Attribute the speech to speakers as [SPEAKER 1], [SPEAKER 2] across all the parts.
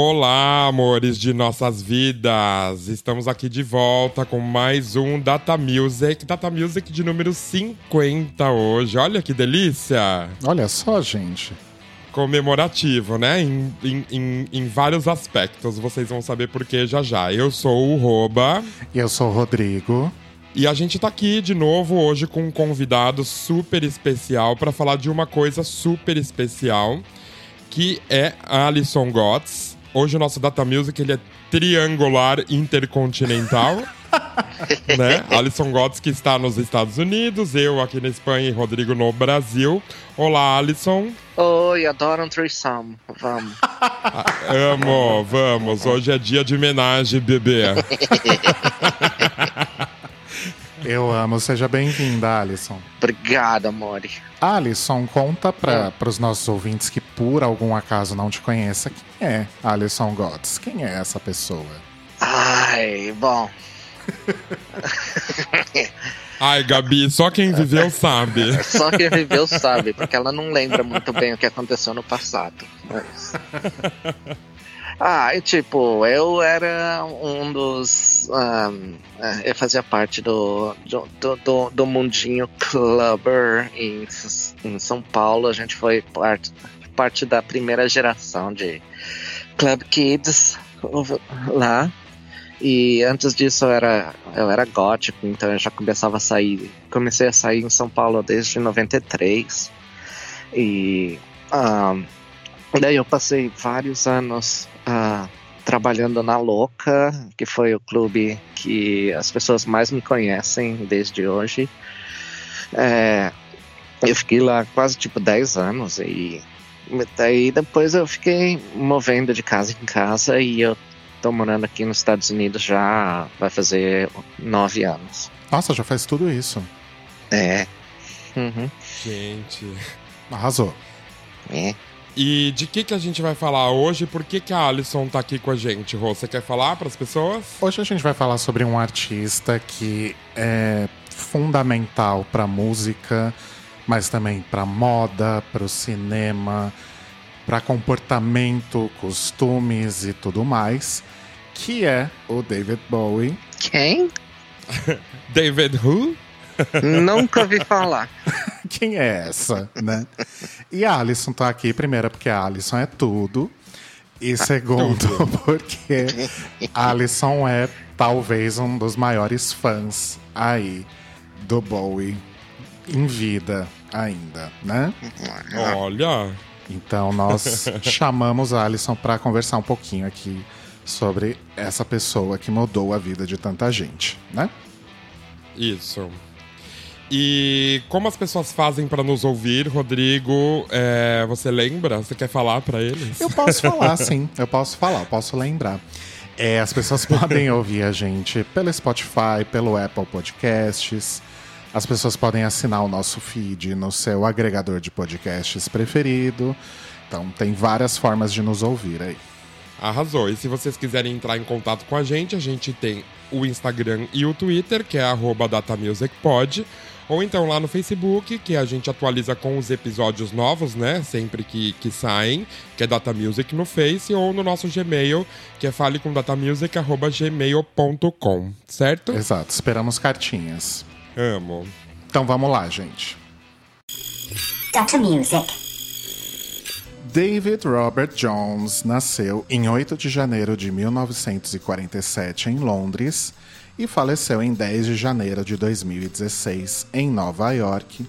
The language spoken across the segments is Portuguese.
[SPEAKER 1] Olá, amores de nossas vidas! Estamos aqui de volta com mais um Data Music, Data Music de número 50 hoje. Olha que delícia!
[SPEAKER 2] Olha só, gente.
[SPEAKER 1] Comemorativo, né? Em, em, em, em vários aspectos. Vocês vão saber por que já já. Eu sou o Roba.
[SPEAKER 2] Eu sou o Rodrigo.
[SPEAKER 1] E a gente tá aqui de novo hoje com um convidado super especial para falar de uma coisa super especial, que é Alison Gotts. Hoje o nosso Data Music ele é triangular intercontinental. né? Alison Gotts que está nos Estados Unidos, eu aqui na Espanha e Rodrigo no Brasil. Olá, Alison.
[SPEAKER 3] Oi, adoro um threesome. Vamos.
[SPEAKER 1] Ah, amo, vamos. Hoje é dia de homenagem, bebê.
[SPEAKER 2] Eu amo. Seja bem-vinda, Alison.
[SPEAKER 3] Obrigada, Mori.
[SPEAKER 2] Alison, conta para os nossos ouvintes que por algum acaso não te conheça, quem é Alison Gotts? Quem é essa pessoa?
[SPEAKER 3] Ai, bom.
[SPEAKER 1] Ai, Gabi, só quem viveu sabe.
[SPEAKER 3] Só quem viveu sabe, porque ela não lembra muito bem o que aconteceu no passado. Mas... Ah, e tipo, eu era um dos. Um, eu fazia parte do, do, do, do mundinho clubber em, em São Paulo. A gente foi parte, parte da primeira geração de Club Kids lá. E antes disso eu era, eu era gótico, então eu já começava a sair. Comecei a sair em São Paulo desde 93. E. Um, daí eu passei vários anos uh, trabalhando na Louca, que foi o clube que as pessoas mais me conhecem desde hoje. É, eu fiquei lá quase tipo 10 anos e daí depois eu fiquei movendo de casa em casa e eu tô morando aqui nos Estados Unidos já vai fazer nove anos.
[SPEAKER 2] Nossa, já faz tudo isso.
[SPEAKER 3] É.
[SPEAKER 1] Uhum. Gente.
[SPEAKER 2] Arrasou.
[SPEAKER 3] É.
[SPEAKER 1] E de que, que a gente vai falar hoje? Por que, que a Alison tá aqui com a gente, Rô? Você quer falar para as pessoas?
[SPEAKER 2] Hoje a gente vai falar sobre um artista que é fundamental para música, mas também para moda, para o cinema, para comportamento, costumes e tudo mais, que é o David Bowie.
[SPEAKER 3] Quem?
[SPEAKER 1] David who?
[SPEAKER 3] Nunca ouvi falar.
[SPEAKER 2] Quem é essa, né? E a Alison tá aqui, primeiro, porque a Alison é tudo. E segundo, porque a Alison é talvez um dos maiores fãs aí do Bowie em vida ainda, né?
[SPEAKER 1] Olha!
[SPEAKER 2] Então nós chamamos a Alison para conversar um pouquinho aqui sobre essa pessoa que mudou a vida de tanta gente, né?
[SPEAKER 1] Isso. E como as pessoas fazem para nos ouvir, Rodrigo? É, você lembra? Você quer falar para eles?
[SPEAKER 2] Eu posso falar, sim. Eu posso falar, eu posso lembrar. É, as pessoas podem ouvir a gente pelo Spotify, pelo Apple Podcasts. As pessoas podem assinar o nosso feed no seu agregador de podcasts preferido. Então, tem várias formas de nos ouvir aí.
[SPEAKER 1] Arrasou. E se vocês quiserem entrar em contato com a gente, a gente tem o Instagram e o Twitter, que é datamusicpod ou então lá no Facebook, que a gente atualiza com os episódios novos, né? Sempre que, que saem, que é Data Music no Face, ou no nosso Gmail, que é falecomdatamusic.gmail.com, certo?
[SPEAKER 2] Exato, esperamos cartinhas.
[SPEAKER 1] Amo.
[SPEAKER 2] Então vamos lá, gente.
[SPEAKER 4] Data Music.
[SPEAKER 2] David Robert Jones nasceu em 8 de janeiro de 1947 em Londres e faleceu em 10 de janeiro de 2016 em Nova York,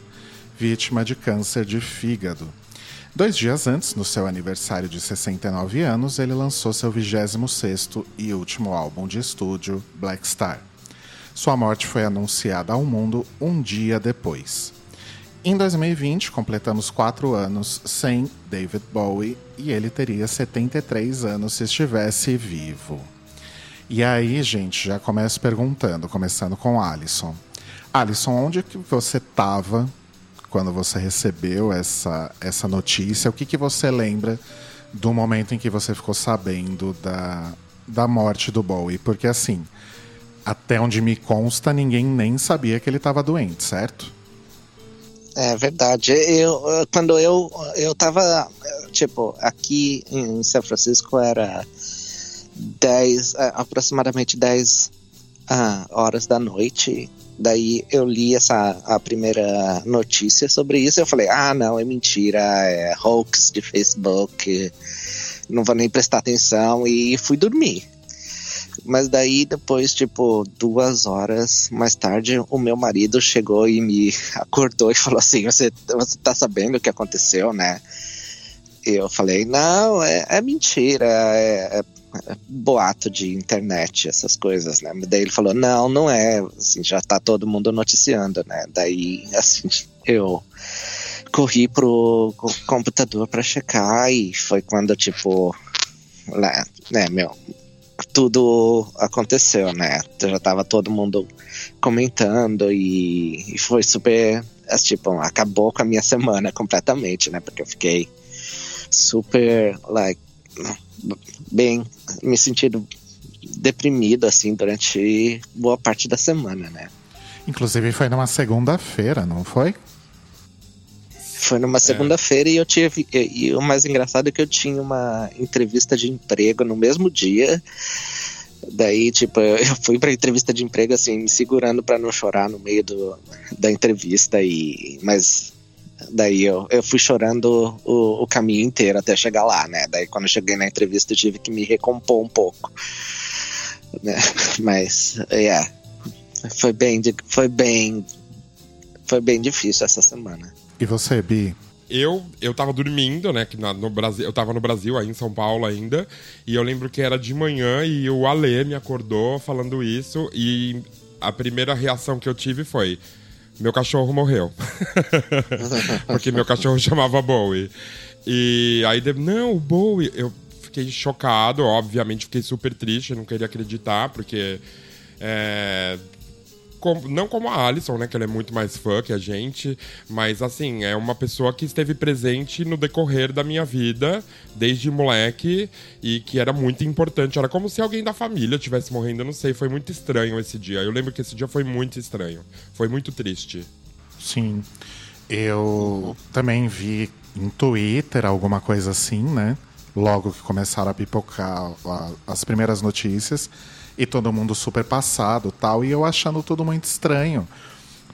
[SPEAKER 2] vítima de câncer de fígado. Dois dias antes, no seu aniversário de 69 anos, ele lançou seu 26º e último álbum de estúdio, Black Star. Sua morte foi anunciada ao mundo um dia depois. Em 2020, completamos quatro anos sem David Bowie e ele teria 73 anos se estivesse vivo. E aí, gente, já começo perguntando, começando com Alisson. Alisson, onde que você estava quando você recebeu essa, essa notícia? O que, que você lembra do momento em que você ficou sabendo da, da morte do Bowie? Porque, assim, até onde me consta, ninguém nem sabia que ele estava doente, certo?
[SPEAKER 3] É verdade. Eu, quando eu eu estava tipo, aqui em São Francisco era 10, é, aproximadamente 10 ah, horas da noite. Daí eu li essa a primeira notícia sobre isso. Eu falei, ah, não, é mentira, é hoax de Facebook, não vou nem prestar atenção e fui dormir. Mas daí, depois, tipo, duas horas mais tarde, o meu marido chegou e me acordou e falou assim: Você, você tá sabendo o que aconteceu, né? Eu falei: Não, é, é mentira, é, é, boato de internet, essas coisas, né? Daí ele falou: Não, não é, assim, já tá todo mundo noticiando, né? Daí, assim, eu corri pro computador para checar e foi quando, tipo, né, né, meu, tudo aconteceu, né? Já tava todo mundo comentando e, e foi super. Tipo, acabou com a minha semana completamente, né? Porque eu fiquei super, like, bem, me sentindo deprimido, assim, durante boa parte da semana, né?
[SPEAKER 2] Inclusive foi numa segunda-feira, não foi?
[SPEAKER 3] Foi numa é. segunda-feira é. e eu tive. E, e, o mais engraçado é que eu tinha uma entrevista de emprego no mesmo dia. Daí, tipo, eu fui pra entrevista de emprego, assim, me segurando para não chorar no meio do, da entrevista. e Mas daí eu, eu fui chorando o, o caminho inteiro até chegar lá, né? Daí quando eu cheguei na entrevista eu tive que me recompor um pouco. Né? Mas, é. Yeah, foi bem, foi bem, foi bem difícil essa semana.
[SPEAKER 2] E você, Bi?
[SPEAKER 1] Eu, eu tava dormindo, né? Que na, no Brasil, eu tava no Brasil, aí em São Paulo ainda. E eu lembro que era de manhã e o Ale me acordou falando isso. E a primeira reação que eu tive foi: meu cachorro morreu. Porque meu cachorro chamava Bowie. E aí, não, o Bowie. Eu fiquei chocado, obviamente, fiquei super triste, não queria acreditar, porque. É, não como a Alison, né? Que ela é muito mais fã que a gente. Mas, assim, é uma pessoa que esteve presente no decorrer da minha vida, desde moleque, e que era muito importante. Era como se alguém da família tivesse morrendo, eu não sei. Foi muito estranho esse dia. Eu lembro que esse dia foi muito estranho. Foi muito triste.
[SPEAKER 2] Sim. Eu também vi em Twitter alguma coisa assim, né? Logo que começaram a pipocar as primeiras notícias e todo mundo super passado tal, e eu achando tudo muito estranho,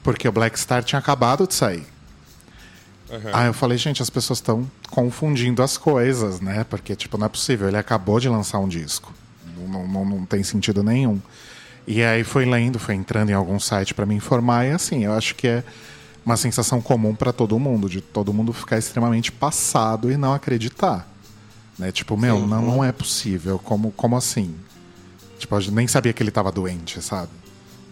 [SPEAKER 2] porque o Black Star tinha acabado de sair. Uhum. Aí eu falei, gente, as pessoas estão confundindo as coisas, né? Porque, tipo, não é possível, ele acabou de lançar um disco. Não, não, não tem sentido nenhum. E aí foi lendo, foi entrando em algum site para me informar, e assim, eu acho que é uma sensação comum para todo mundo, de todo mundo ficar extremamente passado e não acreditar. Né? Tipo, meu, não, não é possível, como, como assim? Tipo, eu nem sabia que ele estava doente, sabe?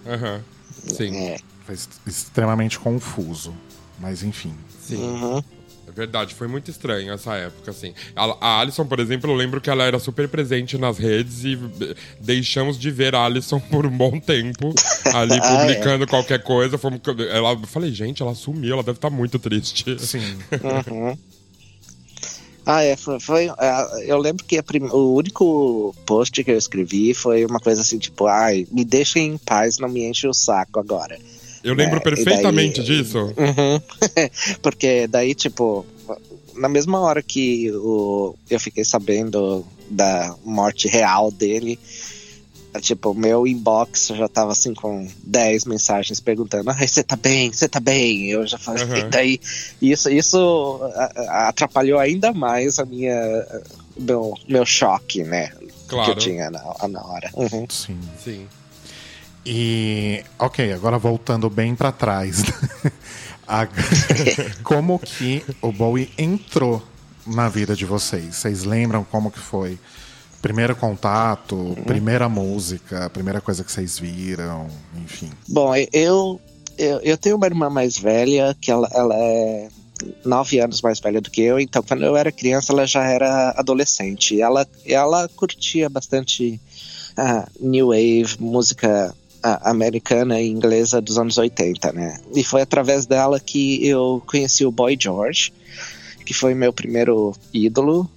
[SPEAKER 1] Aham. Uhum. Sim. É.
[SPEAKER 2] Foi extremamente confuso. Mas enfim.
[SPEAKER 1] Sim. Uhum. É verdade, foi muito estranho essa época, assim. A, a Alison, por exemplo, eu lembro que ela era super presente nas redes e deixamos de ver a Alison por um bom tempo ali publicando ah, é. qualquer coisa. Fomos, ela, eu falei, gente, ela sumiu, ela deve estar tá muito triste.
[SPEAKER 2] Sim.
[SPEAKER 3] Uhum. Ah, é, foi, foi é, eu lembro que prim, o único post que eu escrevi foi uma coisa assim, tipo, ai, me deixem em paz, não me enche o saco agora.
[SPEAKER 1] Eu lembro é, perfeitamente daí, disso.
[SPEAKER 3] Uhum, porque daí, tipo, na mesma hora que o, eu fiquei sabendo da morte real dele, Tipo, meu inbox já tava assim com 10 mensagens perguntando: Ai, você tá bem? Você tá bem? Eu já falei, uhum. daí isso, isso atrapalhou ainda mais a minha meu, meu choque, né? Claro. Que eu tinha na, na hora. Uhum.
[SPEAKER 2] Sim.
[SPEAKER 1] Sim.
[SPEAKER 2] E, ok, agora voltando bem para trás. como que o Bowie entrou na vida de vocês? Vocês lembram como que foi? Primeiro contato, uhum. primeira música, primeira coisa que vocês viram, enfim.
[SPEAKER 3] Bom, eu, eu, eu tenho uma irmã mais velha, que ela, ela é nove anos mais velha do que eu, então quando eu era criança ela já era adolescente. Ela, ela curtia bastante uh, New Wave, música uh, americana e inglesa dos anos 80, né? E foi através dela que eu conheci o Boy George, que foi meu primeiro ídolo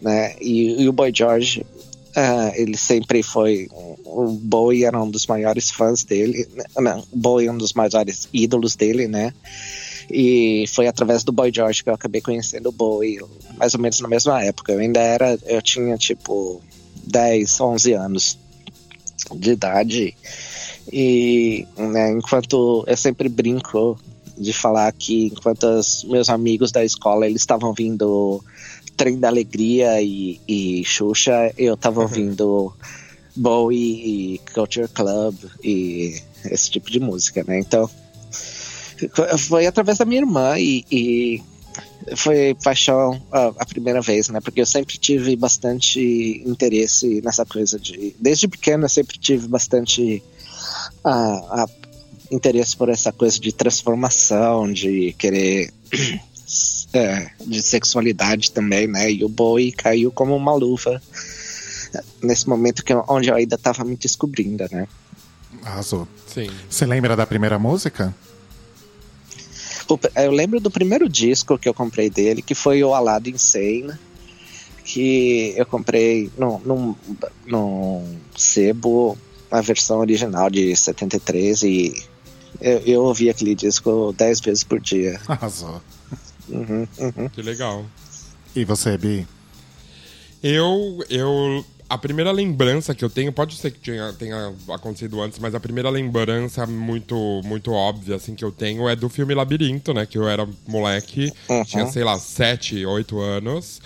[SPEAKER 3] né? E, e o Boy George, uh, ele sempre foi. O Bowie era um dos maiores fãs dele. Né? Não, o Bowie é um dos maiores ídolos dele, né? E foi através do Boy George que eu acabei conhecendo o Bowie, mais ou menos na mesma época. Eu ainda era, eu tinha tipo 10, 11 anos de idade. E né, enquanto eu sempre brinco de falar que enquanto os meus amigos da escola eles estavam vindo Trem da Alegria e, e Xuxa, eu tava ouvindo Bowie e Culture Club e esse tipo de música, né? Então foi através da minha irmã e, e foi paixão a, a, primeira vez, né? Porque eu sempre tive bastante interesse nessa coisa de. Desde pequeno eu sempre tive bastante a, a interesse por essa coisa de transformação, de querer. É, de sexualidade também, né? E o Bowie caiu como uma luva nesse momento que, onde eu ainda estava me descobrindo, né?
[SPEAKER 2] Arrasou.
[SPEAKER 1] Sim.
[SPEAKER 2] Você lembra da primeira música?
[SPEAKER 3] Eu lembro do primeiro disco que eu comprei dele, que foi o Alado Insane, que eu comprei num, num, num sebo, a versão original de 73, e eu, eu ouvi aquele disco dez vezes por dia.
[SPEAKER 2] Arrasou.
[SPEAKER 3] Uhum, uhum.
[SPEAKER 1] Que legal.
[SPEAKER 2] E você, Bi?
[SPEAKER 1] Eu, eu a primeira lembrança que eu tenho, pode ser que tenha, tenha, acontecido antes, mas a primeira lembrança muito, muito óbvia, assim, que eu tenho é do filme Labirinto, né? Que eu era moleque, uhum. tinha, sei lá, sete, oito anos.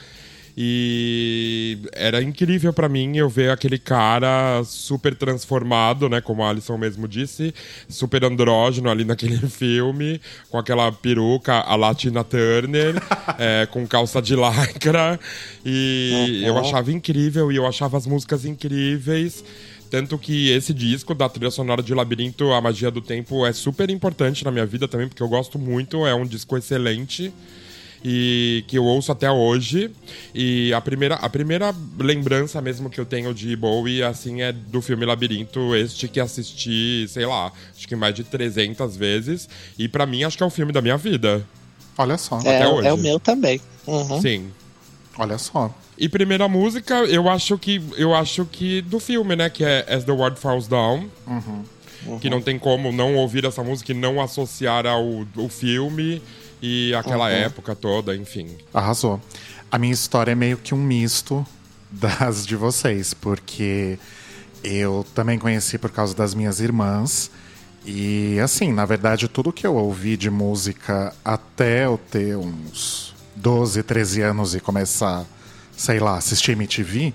[SPEAKER 1] E era incrível para mim eu ver aquele cara super transformado, né? Como a Alison mesmo disse, super andrógeno ali naquele filme, com aquela peruca, a Latina Turner, é, com calça de lycra. E uhum. eu achava incrível, e eu achava as músicas incríveis. Tanto que esse disco da trilha sonora de Labirinto, A Magia do Tempo, é super importante na minha vida também, porque eu gosto muito, é um disco excelente e que eu ouço até hoje. E a primeira, a primeira lembrança mesmo que eu tenho de Bowie, assim, é do filme Labirinto, este que assisti, sei lá, acho que mais de 300 vezes. E para mim, acho que é o filme da minha vida.
[SPEAKER 2] Olha só.
[SPEAKER 3] É,
[SPEAKER 2] até
[SPEAKER 3] hoje. é o meu também. Uhum.
[SPEAKER 1] Sim.
[SPEAKER 2] Olha só.
[SPEAKER 1] E primeira música, eu acho que eu acho que do filme, né, que é As the World Falls Down.
[SPEAKER 2] Uhum.
[SPEAKER 1] Uhum. Que não tem como não ouvir essa música e não associar ao, ao filme e aquela uhum. época toda, enfim.
[SPEAKER 2] Arrasou. A minha história é meio que um misto das de vocês, porque eu também conheci por causa das minhas irmãs. E assim, na verdade, tudo que eu ouvi de música até eu ter uns 12, 13 anos e começar, sei lá, assistir MTV,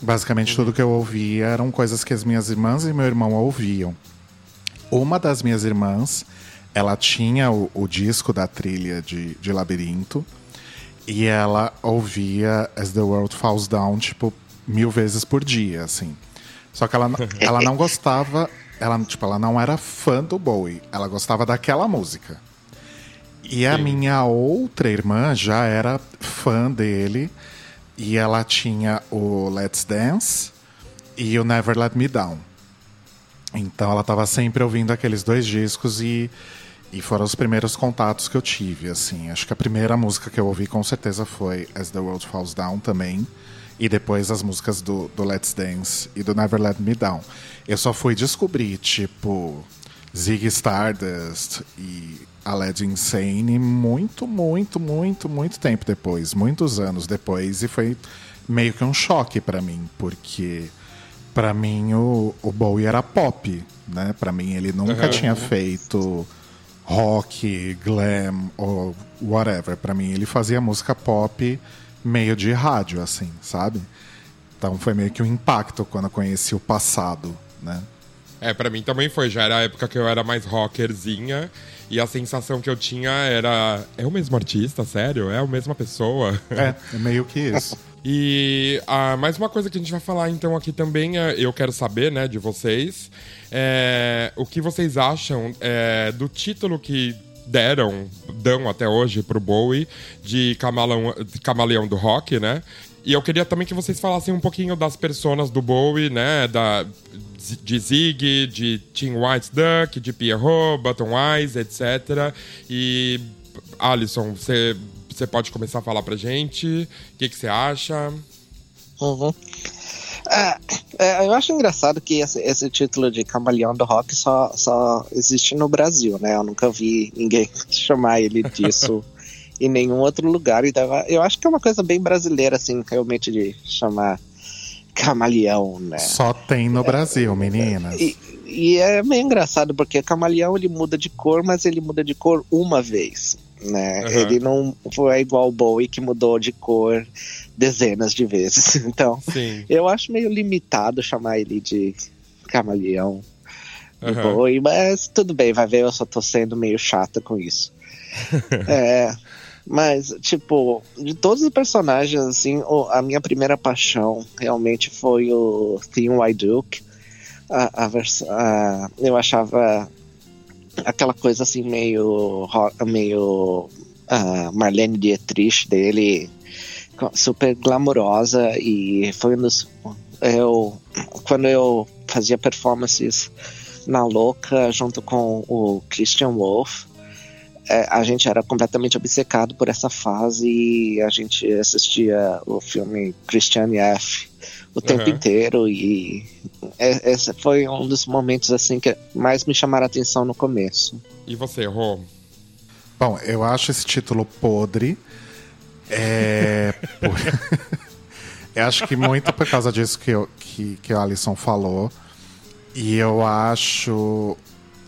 [SPEAKER 2] basicamente tudo que eu ouvia eram coisas que as minhas irmãs e meu irmão ouviam. Uma das minhas irmãs ela tinha o, o disco da trilha de, de Labirinto e ela ouvia As the World Falls Down, tipo, mil vezes por dia, assim. Só que ela, ela não gostava, ela, tipo, ela não era fã do Bowie, ela gostava daquela música. E a Sim. minha outra irmã já era fã dele e ela tinha o Let's Dance e o Never Let Me Down. Então ela estava sempre ouvindo aqueles dois discos e e foram os primeiros contatos que eu tive, assim. Acho que a primeira música que eu ouvi com certeza foi As the World Falls Down também. E depois as músicas do, do Let's Dance e do Never Let Me Down. Eu só fui descobrir, tipo, Ziggy Stardust e a Led Insane muito, muito, muito, muito tempo depois. Muitos anos depois. E foi meio que um choque para mim, porque para mim o, o Bowie era pop, né? Para mim ele nunca uhum. tinha feito rock, glam ou whatever. Para mim, ele fazia música pop meio de rádio, assim, sabe? Então foi meio que um impacto quando eu conheci o passado, né?
[SPEAKER 1] É, para mim também foi. Já era a época que eu era mais rockerzinha. E a sensação que eu tinha era. É o mesmo artista, sério? É a mesma pessoa?
[SPEAKER 2] É, é meio que isso.
[SPEAKER 1] e ah, mais uma coisa que a gente vai falar então aqui também, é, eu quero saber, né, de vocês. É, o que vocês acham é, do título que deram, dão até hoje pro Bowie de camaleão, camaleão do rock, né? E eu queria também que vocês falassem um pouquinho das personas do Bowie, né? Da, de Zig, de Tim White Duck, de Pierrot, Button Eyes, etc. E, Alisson, você, você pode começar a falar pra gente? O que, que você acha?
[SPEAKER 3] Uhum. Uh, É, eu acho engraçado que esse, esse, título de camaleão do rock só, só existe no Brasil, né? Eu nunca vi ninguém chamar ele disso em nenhum outro lugar. Então, eu acho que é uma coisa bem brasileira, assim, realmente, de chamar camaleão, né?
[SPEAKER 2] Só tem no Brasil, meninas.
[SPEAKER 3] E, e é meio engraçado, porque camaleão ele muda de cor, mas ele muda de cor uma vez. Né? Uhum. Ele não foi igual o Bowie que mudou de cor dezenas de vezes. Então, Sim. eu acho meio limitado chamar ele de camaleão uhum. Bowie, mas tudo bem, vai ver, eu só tô sendo meio chata com isso. é, mas, tipo, de todos os personagens, assim, a minha primeira paixão realmente foi o Theon Duke. A, a, a, eu achava aquela coisa assim meio meio uh, Marlene Dietrich dele super glamourosa e foi um dos eu quando eu fazia performances na louca junto com o Christian Wolff é, a gente era completamente obcecado por essa fase e a gente assistia o filme Christian F o tempo uhum. inteiro e é, esse foi um dos momentos assim que mais me chamaram a atenção no começo.
[SPEAKER 1] E você, Rô?
[SPEAKER 2] Bom, eu acho esse título podre. É. eu acho que muito por causa disso que, eu, que, que o Alisson falou. E eu acho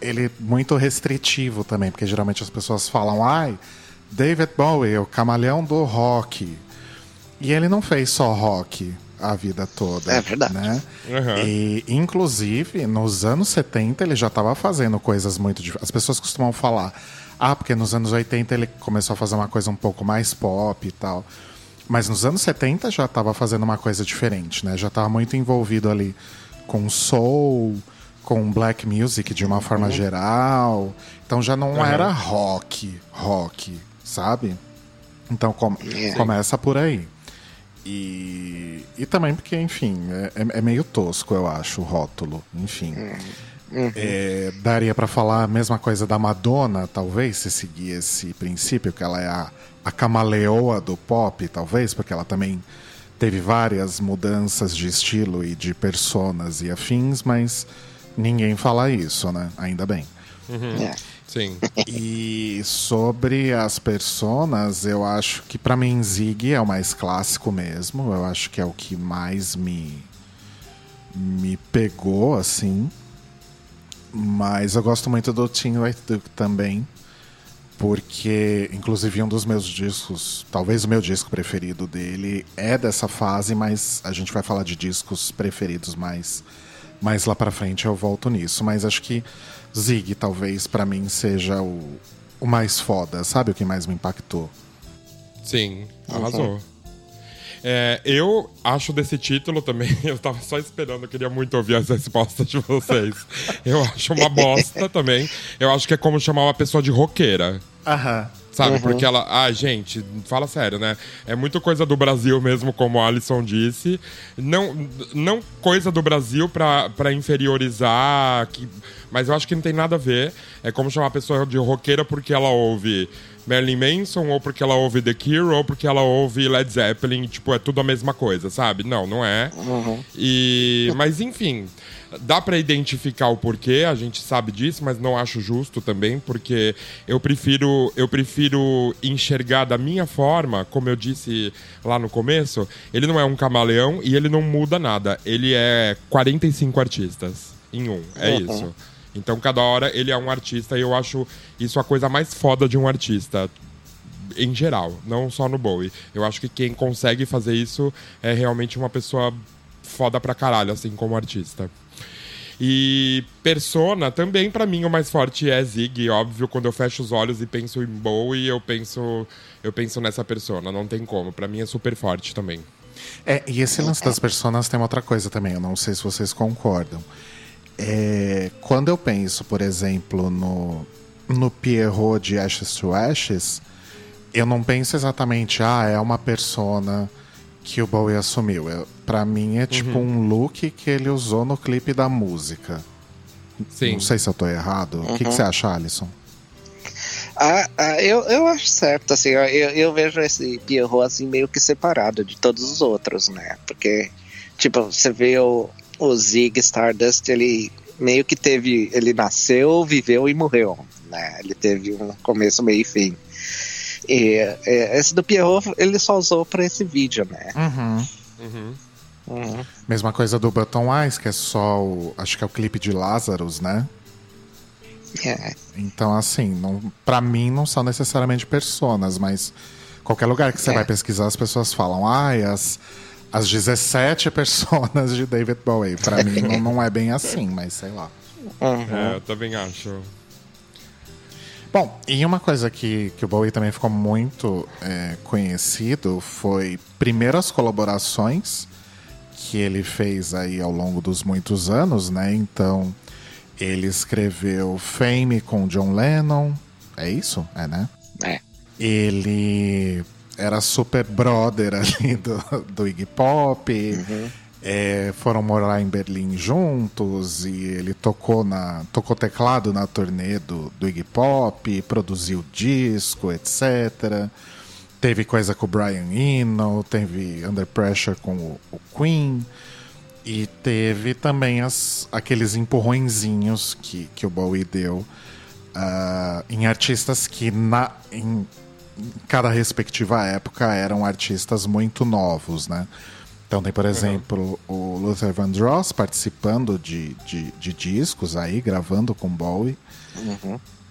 [SPEAKER 2] ele muito restritivo também, porque geralmente as pessoas falam, ai, David Bowie, o camaleão do rock. E ele não fez só rock a vida toda.
[SPEAKER 3] É verdade.
[SPEAKER 2] Né? Uhum. E, inclusive, nos anos 70 ele já estava fazendo coisas muito diferentes. As pessoas costumam falar, ah, porque nos anos 80 ele começou a fazer uma coisa um pouco mais pop e tal. Mas nos anos 70 já estava fazendo uma coisa diferente, né? Já estava muito envolvido ali com soul, com black music de uma forma uhum. geral. Então já não uhum. era rock, rock, sabe? Então com, é. começa por aí. E, e também porque, enfim, é, é, é meio tosco, eu acho, o rótulo. Enfim. Uhum. É, daria para falar a mesma coisa da Madonna, talvez, se seguir esse princípio, que ela é a, a camaleoa do pop, talvez, porque ela também teve várias mudanças de estilo e de personas e afins, mas ninguém fala isso, né? Ainda bem.
[SPEAKER 1] Uhum. É. Sim.
[SPEAKER 2] E sobre as personas, eu acho que para mim Zig é o mais clássico mesmo. Eu acho que é o que mais me me pegou assim. Mas eu gosto muito do Tim White Duke também, porque inclusive um dos meus discos, talvez o meu disco preferido dele é dessa fase, mas a gente vai falar de discos preferidos mais mais lá para frente eu volto nisso, mas acho que Zig talvez para mim seja o, o mais foda, sabe o que mais me impactou?
[SPEAKER 1] Sim, arrasou. Uhum. É, eu acho desse título também, eu tava só esperando, eu queria muito ouvir as respostas de vocês. Eu acho uma bosta também. Eu acho que é como chamar uma pessoa de roqueira.
[SPEAKER 2] Aham.
[SPEAKER 1] Sabe? Uhum. Porque ela. Ah, gente, fala sério, né? É muito coisa do Brasil mesmo, como a Alisson disse. Não, não coisa do Brasil pra, pra inferiorizar. Que, mas eu acho que não tem nada a ver. É como chamar a pessoa de roqueira porque ela ouve Marilyn Manson, ou porque ela ouve The Cure, ou porque ela ouve Led Zeppelin. Tipo, é tudo a mesma coisa, sabe? Não, não é. Uhum. E, mas enfim. Dá para identificar o porquê, a gente sabe disso, mas não acho justo também, porque eu prefiro, eu prefiro enxergar da minha forma, como eu disse lá no começo, ele não é um camaleão e ele não muda nada. Ele é 45 artistas em um. É uhum. isso. Então cada hora ele é um artista e eu acho isso a coisa mais foda de um artista em geral, não só no Bowie. Eu acho que quem consegue fazer isso é realmente uma pessoa foda pra caralho, assim, como artista. E Persona também, para mim, o mais forte é Zig. Óbvio, quando eu fecho os olhos e penso em Bowie, eu penso, eu penso nessa persona. Não tem como. para mim é super forte também.
[SPEAKER 2] É, e esse lance das personas tem outra coisa também. Eu não sei se vocês concordam. É, quando eu penso, por exemplo, no, no Pierrot de Ashes to Ashes, eu não penso exatamente, ah, é uma persona que o Bowie assumiu. Eu, pra mim é tipo uhum. um look que ele usou no clipe da música. Sim. Não sei se eu tô errado. Uhum. O que, que, você acha, Alisson?
[SPEAKER 3] Ah, ah, eu, eu acho certo, assim, eu, eu vejo esse Pierrot assim meio que separado de todos os outros, né? Porque, tipo, você vê o, o Zig Stardust, ele meio que teve. Ele nasceu, viveu e morreu. Né? Ele teve um começo, meio e fim. E, é, esse do Pierrot ele só usou para esse vídeo, né?
[SPEAKER 2] Uhum.
[SPEAKER 1] Uhum.
[SPEAKER 3] Uhum.
[SPEAKER 2] Mesma coisa do Button Eyes, que é só o. Acho que é o clipe de Lazarus, né?
[SPEAKER 3] É.
[SPEAKER 2] Então, assim, não, pra mim não são necessariamente personas, mas qualquer lugar que você
[SPEAKER 3] É.
[SPEAKER 2] vai pesquisar, as pessoas falam, ai, as, as 17 personas de David Bowie. Pra mim não, não é bem assim, mas sei lá.
[SPEAKER 3] Uhum.
[SPEAKER 1] É, eu também acho.
[SPEAKER 2] Bom, e uma coisa que, que o Bowie também ficou muito é, conhecido foi, primeiro, as colaborações que ele fez aí ao longo dos muitos anos, né? Então, ele escreveu Fame com John Lennon, é isso? É, né?
[SPEAKER 3] É.
[SPEAKER 2] Ele era super brother ali do, do Iggy Pop. É, foram morar em Berlim juntos e ele tocou na tocou teclado na turnê do, do Iggy Pop, produziu disco, etc. Teve coisa com o Brian Eno, teve Under Pressure com o, o Queen e teve também as, aqueles empurrõezinhos que, que o Bowie deu ah, em artistas que na, em cada respectiva época eram artistas muito novos, né? Então tem, por exemplo, o Luther Vandross participando de, de, de discos aí, gravando com Bowie.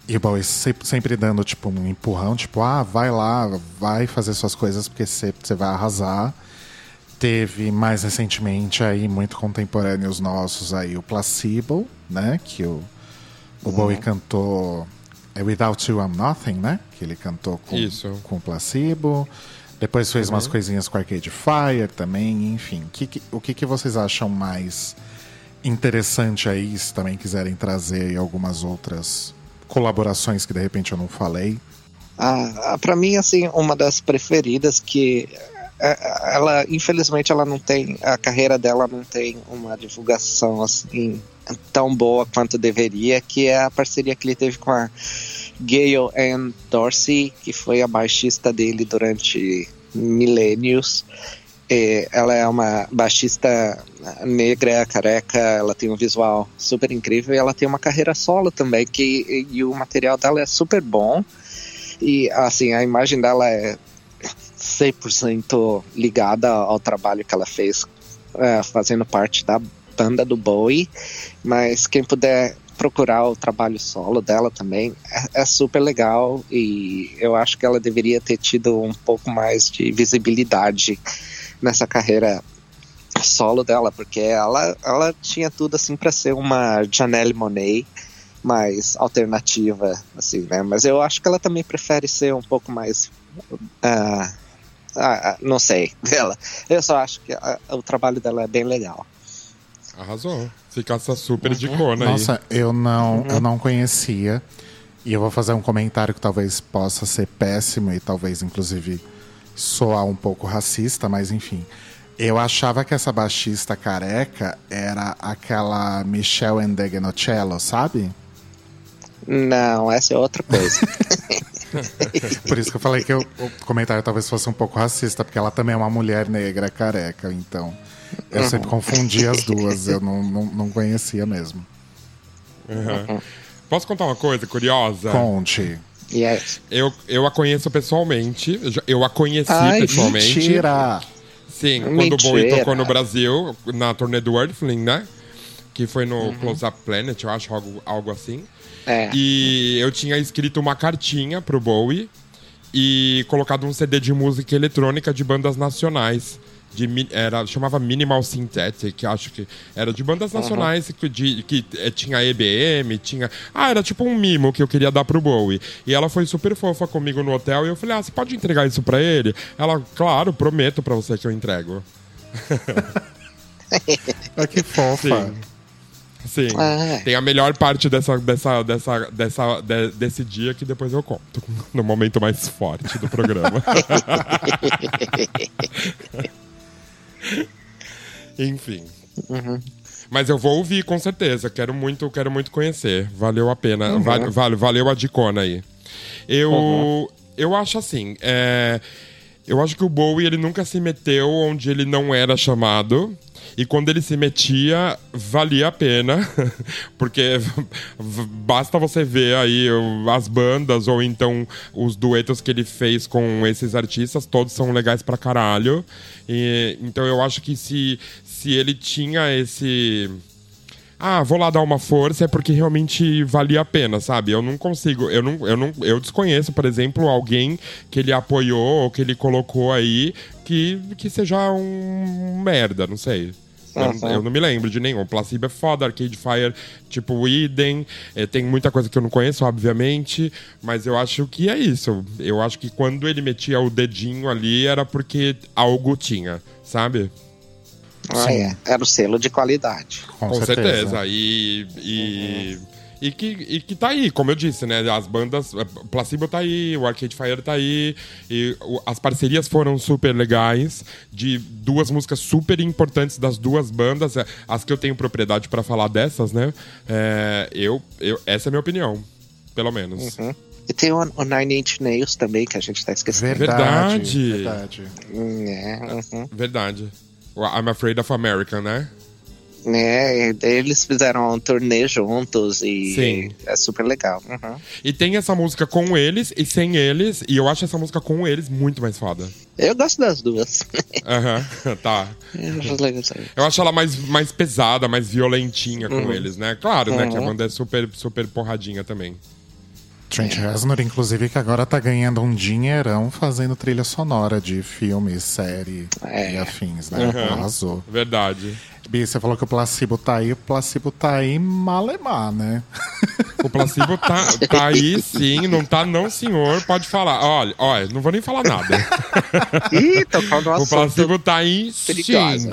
[SPEAKER 2] E o Bowie sempre, dando, tipo, um empurrão, tipo, ah, vai lá, vai fazer suas coisas porque você vai arrasar. Teve mais recentemente aí, muito contemporâneos nossos aí, o Placebo, né? Que o, o Bowie cantou é Without You I'm Nothing, né? Que ele cantou com,
[SPEAKER 1] Isso.
[SPEAKER 2] com o Placebo. Depois fez umas coisinhas com Arcade Fire também, enfim. Que que- o que, que vocês acham mais interessante aí, se também quiserem trazer aí algumas outras colaborações que de repente eu não falei?
[SPEAKER 3] Ah, para mim, assim, uma das preferidas que ela, infelizmente, ela não tem a carreira dela não tem uma divulgação assim tão boa quanto deveria, que é a parceria que ele teve com a Gayle Ann Dorsey, que foi a baixista dele durante milênios. Ela é uma baixista negra, careca, ela tem um visual super incrível e ela tem uma carreira solo também, que, e o material dela é super bom. E assim, a imagem dela é 100% ligada ao trabalho que ela fez é, fazendo parte da banda do Bowie, mas quem puder procurar o trabalho solo dela também é, é super legal e eu acho que ela deveria ter tido um pouco mais de visibilidade nessa carreira solo dela, porque ela, ela tinha tudo assim para ser uma Janelle Monet mais alternativa, assim, né? Mas eu acho que ela também prefere ser um pouco mais. ah, ah, não sei, dela. Eu só acho que ah, o trabalho dela é bem legal.
[SPEAKER 1] Arrasou. Fica essa super dicona aí.
[SPEAKER 2] Nossa, eu não, eu não conhecia. E eu vou fazer um comentário que talvez possa ser péssimo e talvez, inclusive, soar um pouco racista, mas enfim. Eu achava que essa baixista careca era aquela Michelle Endegnocello, sabe?
[SPEAKER 3] Não, essa é outra coisa.
[SPEAKER 2] Por isso que eu falei que eu- o comentário talvez fosse um pouco racista, porque ela também é uma mulher negra careca, então. Eu sempre confundi as duas, eu não, não, não conhecia mesmo.
[SPEAKER 1] Uhum. Posso contar uma coisa curiosa?
[SPEAKER 2] Conte.
[SPEAKER 3] yes.
[SPEAKER 1] Eu, eu a conheço pessoalmente. eu a conheci
[SPEAKER 3] Ai,
[SPEAKER 1] pessoalmente.
[SPEAKER 2] Mentira!
[SPEAKER 1] Sim, quando o Bowie
[SPEAKER 3] Mentira.
[SPEAKER 1] tocou no Brasil, na turnê do Earthling, né? Que foi no
[SPEAKER 3] Uhum.
[SPEAKER 1] Close Up Planet, eu acho, algo, algo assim.
[SPEAKER 3] É.
[SPEAKER 1] E eu tinha escrito uma cartinha pro Bowie e colocado um CD de música eletrônica de bandas nacionais. De, era, chamava Minimal Synthetic, acho que era de bandas nacionais que, de, que eh, tinha EBM, tinha. Ah, era tipo um mimo que eu queria dar pro Bowie. E ela foi super fofa comigo no hotel e eu falei: Ah, você pode entregar isso pra ele? Ela, claro, prometo pra você que eu entrego.
[SPEAKER 2] Ah, que fofa.
[SPEAKER 1] Sim. Sim.
[SPEAKER 3] Ah.
[SPEAKER 1] Tem a melhor parte dessa, dessa, dessa, dessa, de- desse dia que depois eu conto. No momento mais forte do programa. Enfim. Mas eu vou ouvir, com certeza. Quero muito, quero muito conhecer. Valeu a pena. Vale, vale- valeu a dicona aí. Eu, eu acho assim. é, Eu acho que o Bowie ele nunca se meteu onde ele não era chamado. E quando ele se metia, valia a pena, porque basta você ver aí as bandas ou então os duetos que ele fez com esses artistas, todos são legais pra caralho. E, então eu acho que se, se ele tinha esse ah, vou lá dar uma força, é porque realmente valia a pena, sabe? Eu não consigo, eu não, eu não, eu desconheço, por exemplo, alguém que ele apoiou ou que ele colocou aí que, que seja um merda, não sei. Eu, eu, não me lembro de nenhum. Placebo é foda, Arcade Fire, tipo o Eden. É, tem muita coisa que eu não conheço, obviamente. Mas eu acho que é isso. Eu acho que quando ele metia o dedinho ali era porque algo tinha, sabe?
[SPEAKER 3] Ah, é. Era o selo de qualidade.
[SPEAKER 1] Com, Com certeza. certeza. E. e... Uhum. E que, e que tá aí, como eu disse, né? As bandas. Placebo tá aí, o Arcade Fire tá aí. E o, as parcerias foram super legais. De duas músicas super importantes das duas bandas. Eh, as que eu tenho propriedade para falar dessas, né? É, eu, eu, essa é a minha opinião. Pelo menos.
[SPEAKER 3] Uhum. E tem o, o, Nine Inch Nails também, que a gente tá esquecendo.
[SPEAKER 1] Verdade.
[SPEAKER 2] Verdade.
[SPEAKER 3] É, uhum.
[SPEAKER 1] Verdade. I'm Afraid of America, né?
[SPEAKER 3] É, eles fizeram um turnê juntos e
[SPEAKER 1] Sim.
[SPEAKER 3] é super legal. Uhum.
[SPEAKER 1] E tem essa música com eles e sem eles, e eu acho essa música com eles muito mais foda.
[SPEAKER 3] Eu gosto das duas.
[SPEAKER 1] Aham, uhum, tá. Eu acho ela mais, mais pesada, mais violentinha com uhum. eles, né? Claro, né, que a uhum. banda é super, super porradinha também.
[SPEAKER 2] Trent. Reznor, inclusive, que agora tá ganhando um dinheirão fazendo trilha sonora de filmes, série é. e afins, né? Uhum. Arrasou.
[SPEAKER 1] Verdade.
[SPEAKER 2] Bi, você falou que o placebo tá aí, o placebo tá aí malemar, né?
[SPEAKER 1] O placebo tá, tá aí sim, não tá não, senhor. Pode falar. Olha, olha, não vou nem falar nada.
[SPEAKER 3] Ih, tocando
[SPEAKER 1] O placebo tá aí sim.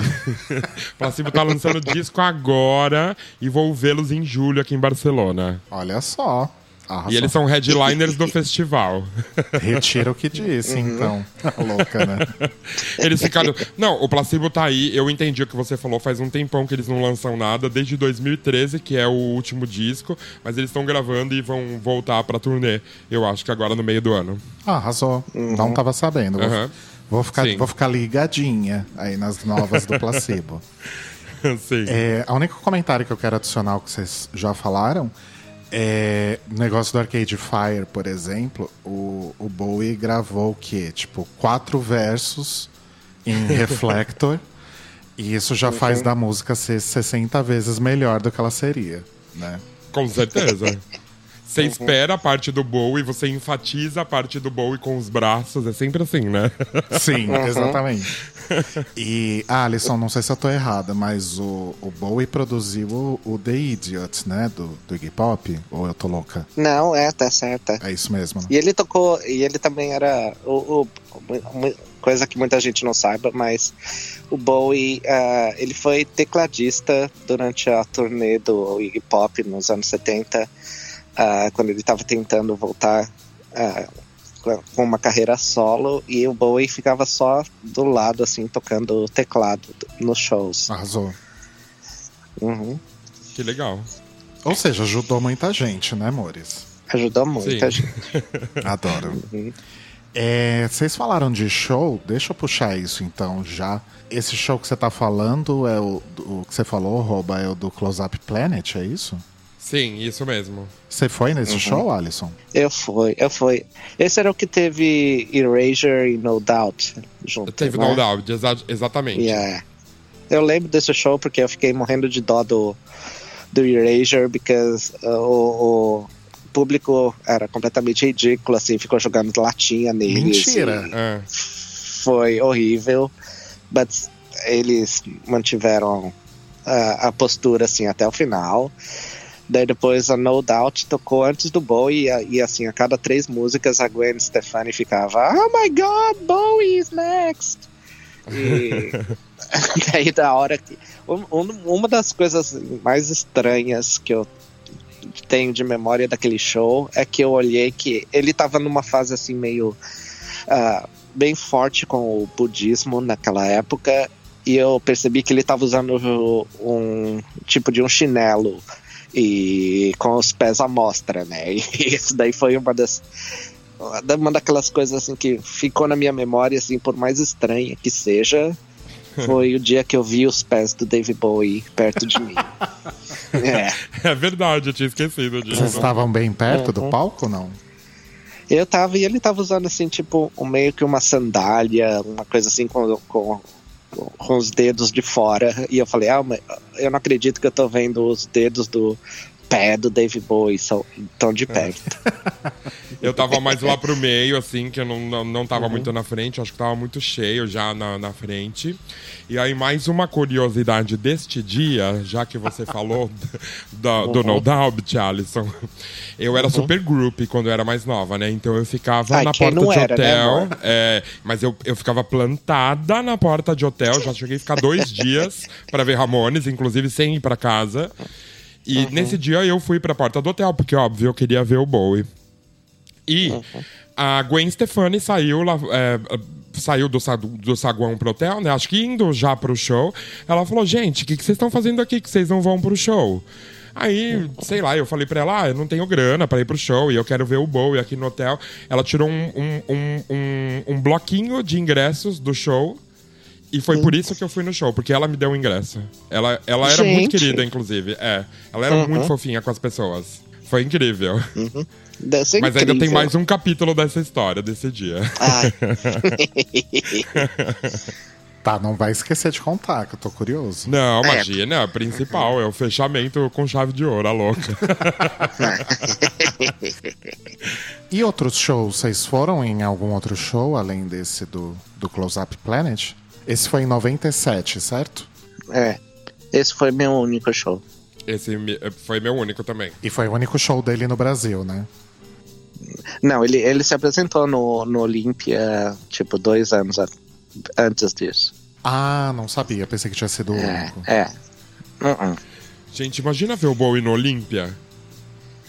[SPEAKER 1] O placebo tá lançando disco agora e vou vê-los em julho aqui em Barcelona.
[SPEAKER 2] Olha só.
[SPEAKER 1] Arrasou. E eles são headliners do festival.
[SPEAKER 2] Retira o que disse, uhum. então. Tá louca, né?
[SPEAKER 1] Eles ficaram. Não, o Placebo tá aí. Eu entendi o que você falou. Faz um tempão que eles não lançam nada, desde 2013, que é o último disco. Mas eles estão gravando e vão voltar pra turnê, eu acho que agora no meio do ano.
[SPEAKER 2] Ah, arrasou. Uhum. Não tava sabendo. Uhum. Vou, ficar, vou ficar ligadinha aí nas novas do Placebo.
[SPEAKER 1] Sim.
[SPEAKER 2] É, o único comentário que eu quero adicionar que vocês já falaram é, negócio do Arcade Fire, por exemplo, o, o Bowie gravou o quê? Tipo, quatro versos em Reflector. e isso já faz da música ser 60 vezes melhor do que ela seria, né?
[SPEAKER 1] Com certeza. Você uhum. espera a parte do Bowie, você enfatiza a parte do Bowie com os braços, é sempre assim, né?
[SPEAKER 2] Sim, uhum. exatamente. E, ah, Alisson, não sei se eu tô errada, mas o, o Bowie produziu o, o The Idiot, né? Do, do Iggy Pop? Ou eu tô louca?
[SPEAKER 3] Não, é, tá certa.
[SPEAKER 2] É isso mesmo. Né?
[SPEAKER 3] E ele tocou, e ele também era. O, o, coisa que muita gente não saiba, mas o Bowie, uh, ele foi tecladista durante a turnê do Iggy Pop nos anos 70 uh, quando ele estava tentando voltar uh, com uma carreira solo e o Bowie ficava só do lado, assim, tocando teclado nos shows.
[SPEAKER 2] Arrasou.
[SPEAKER 3] Uhum.
[SPEAKER 1] Que legal.
[SPEAKER 2] Ou seja, ajudou muita gente, né, amores?
[SPEAKER 3] Ajudou muita Sim. gente.
[SPEAKER 2] Adoro. Uhum. É, vocês falaram de show, deixa eu puxar isso então já. Esse show que você tá falando é o, o que você falou, Roba, é o do Close Up Planet, é isso?
[SPEAKER 1] Sim, isso mesmo.
[SPEAKER 2] Você foi nesse uhum. show, Alisson?
[SPEAKER 3] Eu fui, eu fui. Esse era o que teve Erasure e No Doubt junto.
[SPEAKER 1] Teve
[SPEAKER 3] né?
[SPEAKER 1] No Doubt, exa exatamente.
[SPEAKER 3] Yeah. Eu lembro desse show porque eu fiquei morrendo de dó do, do Erasure, porque uh, o, o, público era completamente ridículo, assim, ficou jogando latinha neles.
[SPEAKER 2] Mentira!
[SPEAKER 1] É.
[SPEAKER 3] Foi horrível, mas eles mantiveram uh, a postura, assim, até o final. Daí depois a No Doubt tocou antes do Bowie e, e, assim, a cada três músicas a Gwen Stefani ficava Oh my God, Bowie is next! E daí da hora que... Um, uma das coisas mais estranhas que eu tenho de memória daquele show é que eu olhei que ele tava numa fase assim meio... Uh, bem forte com o budismo naquela época e eu percebi que ele estava usando um tipo de um chinelo e com os pés à mostra, né? E isso daí foi uma das uma daquelas coisas assim que ficou na minha memória, assim, por mais estranha que seja, foi o dia que eu vi os pés do David Bowie perto de mim.
[SPEAKER 1] é. é verdade, eu tinha esquecido disso.
[SPEAKER 2] Vocês estavam bem perto uhum. do palco, não?
[SPEAKER 3] Eu tava, e ele tava usando assim, tipo, meio que uma sandália, uma coisa assim com, com, com os dedos de fora. E eu falei, ah, eu não acredito que eu tô vendo os dedos do, pé do Dave Bowie tão de perto.
[SPEAKER 1] eu tava mais lá pro meio, assim, que eu não, não, não tava uhum. muito na frente, acho que tava muito cheio já na, na frente. E aí, mais uma curiosidade deste dia, já que você falou do, uhum. do No Doubt, Alisson. Eu era uhum. super group quando eu era mais nova, né? Então eu ficava Ai, na porta de era, né, hotel. Né, é, mas eu, eu ficava plantada na porta de hotel. Já cheguei a ficar dois dias para ver Ramones, inclusive sem ir para casa. E uhum. nesse dia eu fui pra porta do hotel, porque, óbvio, eu queria ver o Bowie. E uhum. a Gwen Stefani saiu lá. É, saiu do, do saguão pro hotel, né? Acho que indo já pro show. Ela falou: gente, o que, que vocês estão fazendo aqui que vocês não vão pro show? Aí, sei lá, eu falei pra ela, ah, eu não tenho grana pra ir pro show e eu quero ver o Bowie aqui no hotel. Ela tirou um, um, um, um, um bloquinho de ingressos do show e foi por isso que eu fui no show, porque ela me deu o ingresso. Ela, ela era muito querida, inclusive. É. Ela era uhum. muito fofinha com as pessoas. Foi incrível. Uhum. Mas incrível. ainda tem mais um capítulo dessa história, desse dia.
[SPEAKER 2] tá, não vai esquecer de contar, que eu tô curioso.
[SPEAKER 1] Não, é. imagina, é. principal, é o fechamento com chave de ouro, a louca.
[SPEAKER 2] e outros shows, vocês foram em algum outro show, além desse do, do Close Up Planet? Esse foi em 97, certo?
[SPEAKER 3] É. Esse foi meu único show.
[SPEAKER 1] Esse foi meu único também.
[SPEAKER 2] E foi o único show dele no Brasil, né?
[SPEAKER 3] Não, ele, ele se apresentou no, no Olímpia, tipo, dois anos antes disso.
[SPEAKER 2] Ah, não sabia. Pensei que tinha sido o
[SPEAKER 3] é,
[SPEAKER 2] único.
[SPEAKER 3] É. Uh -uh.
[SPEAKER 1] Gente, imagina ver o Bowie no Olímpia.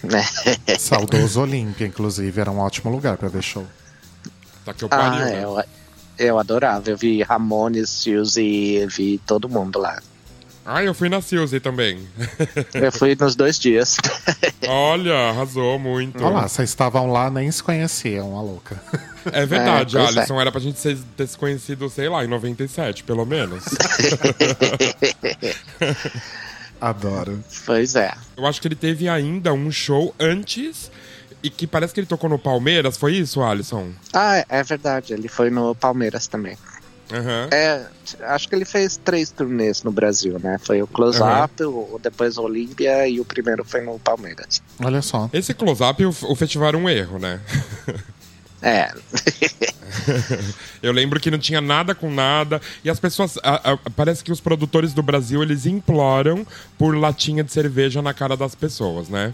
[SPEAKER 2] Saudoso Olímpia, inclusive, era um ótimo lugar para ver show.
[SPEAKER 1] Tá que eu pariu, ah, né?
[SPEAKER 3] Eu adorava. Eu vi Ramones, Suzy, vi todo mundo lá.
[SPEAKER 1] Ah, eu fui na Suzy também.
[SPEAKER 3] eu fui nos dois dias.
[SPEAKER 1] Olha, arrasou muito.
[SPEAKER 2] Olha lá, vocês estavam lá nem se conheciam, a louca.
[SPEAKER 1] É verdade, é, Alisson. É. Era pra gente ter se conhecido, sei lá, em 97, pelo menos.
[SPEAKER 2] Adoro.
[SPEAKER 3] Pois é.
[SPEAKER 1] Eu acho que ele teve ainda um show antes e que parece que ele tocou no Palmeiras, foi isso, Alisson?
[SPEAKER 3] Ah, é verdade, ele foi no Palmeiras também.
[SPEAKER 1] Uhum.
[SPEAKER 3] É, acho que ele fez três turnês no Brasil, né? Foi o Close uhum. Up, o, depois o Olímpia e o primeiro foi no Palmeiras.
[SPEAKER 2] Olha só.
[SPEAKER 1] Esse Close Up, o, o festival era um erro, né?
[SPEAKER 3] É.
[SPEAKER 1] eu lembro que não tinha nada com nada. E as pessoas. A, a, parece que os produtores do Brasil eles imploram por latinha de cerveja na cara das pessoas, né?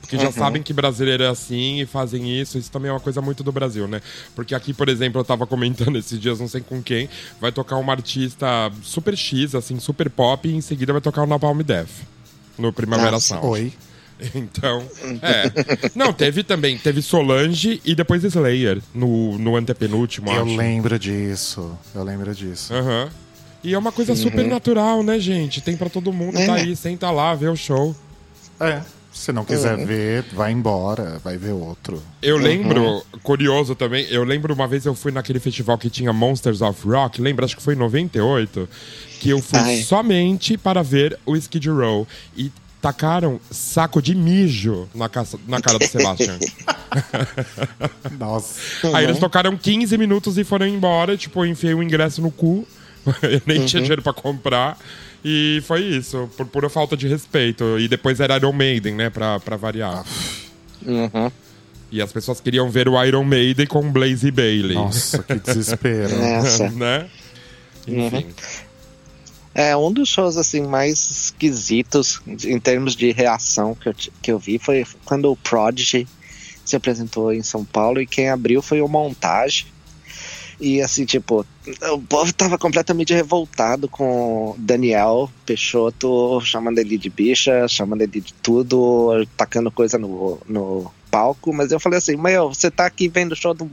[SPEAKER 1] Porque já uhum. sabem que brasileiro é assim e fazem isso. Isso também é uma coisa muito do Brasil, né? Porque aqui, por exemplo, eu tava comentando esses dias, não sei com quem, vai tocar uma artista super X, assim, super pop, e em seguida vai tocar o Napalm Death no Primavera Nossa, Sound.
[SPEAKER 2] Oi.
[SPEAKER 1] Então, é. Não, teve também, teve Solange e depois Slayer no, no antepenúltimo,
[SPEAKER 2] Eu
[SPEAKER 1] acho.
[SPEAKER 2] lembro disso, eu lembro disso.
[SPEAKER 1] Aham. Uhum. E é uma coisa uhum. super natural, né, gente? Tem para todo mundo, é. tá aí, senta lá, vê o show.
[SPEAKER 2] É. Se não quiser uhum. ver, vai embora, vai ver outro.
[SPEAKER 1] Eu lembro, uhum. curioso também, eu lembro uma vez eu fui naquele festival que tinha Monsters of Rock, lembra? Acho que foi em 98, que eu fui Ai. somente para ver o Skid Row. E tacaram saco de mijo na, caça, na cara do Sebastian.
[SPEAKER 2] Nossa.
[SPEAKER 1] Aí eles tocaram 15 minutos e foram embora, tipo, eu enfiei o ingresso no cu. eu nem uhum. tinha dinheiro pra comprar. E foi isso, por pura falta de respeito. E depois era Iron Maiden, né, pra, pra variar.
[SPEAKER 3] Uhum.
[SPEAKER 1] E as pessoas queriam ver o Iron Maiden com Blaze Bailey.
[SPEAKER 2] Nossa, que desespero.
[SPEAKER 1] né? Enfim. Uhum.
[SPEAKER 3] É, um dos shows assim mais esquisitos em termos de reação que eu, que eu vi foi quando o Prodigy se apresentou em São Paulo e quem abriu foi o Montage. E assim, tipo, o povo tava completamente revoltado com Daniel Peixoto, chamando ele de bicha, chamando ele de tudo, tacando coisa no, no palco. Mas eu falei assim, meu, você tá aqui vendo o show do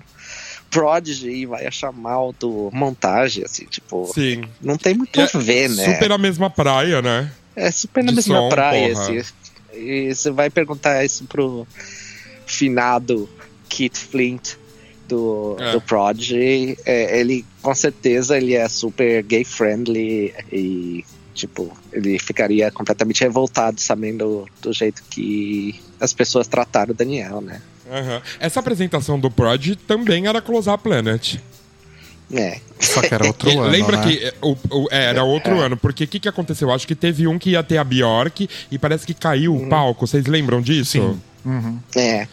[SPEAKER 3] Prodigy e vai achar mal do montagem, assim, tipo.
[SPEAKER 1] Sim.
[SPEAKER 3] Não tem muito é a ver, né?
[SPEAKER 1] Super a mesma praia, né?
[SPEAKER 3] É super na de mesma som, praia, porra. assim. E você vai perguntar isso pro finado Keith Flint do,
[SPEAKER 1] É.
[SPEAKER 3] do Prodigy, é, ele com certeza ele é super gay friendly e tipo, ele ficaria completamente revoltado sabendo do jeito que as pessoas trataram o Daniel, né?
[SPEAKER 1] Aham. Essa apresentação do Prod também era Close Up Planet.
[SPEAKER 3] É.
[SPEAKER 2] Só que era outro ano,
[SPEAKER 1] Lembra
[SPEAKER 2] né?
[SPEAKER 1] que é, o, o- é, era outro ano, porque o que, que aconteceu? Acho que teve um que ia ter a Bjork e parece que caiu o palco. Vocês lembram disso?
[SPEAKER 2] Sim.
[SPEAKER 3] É.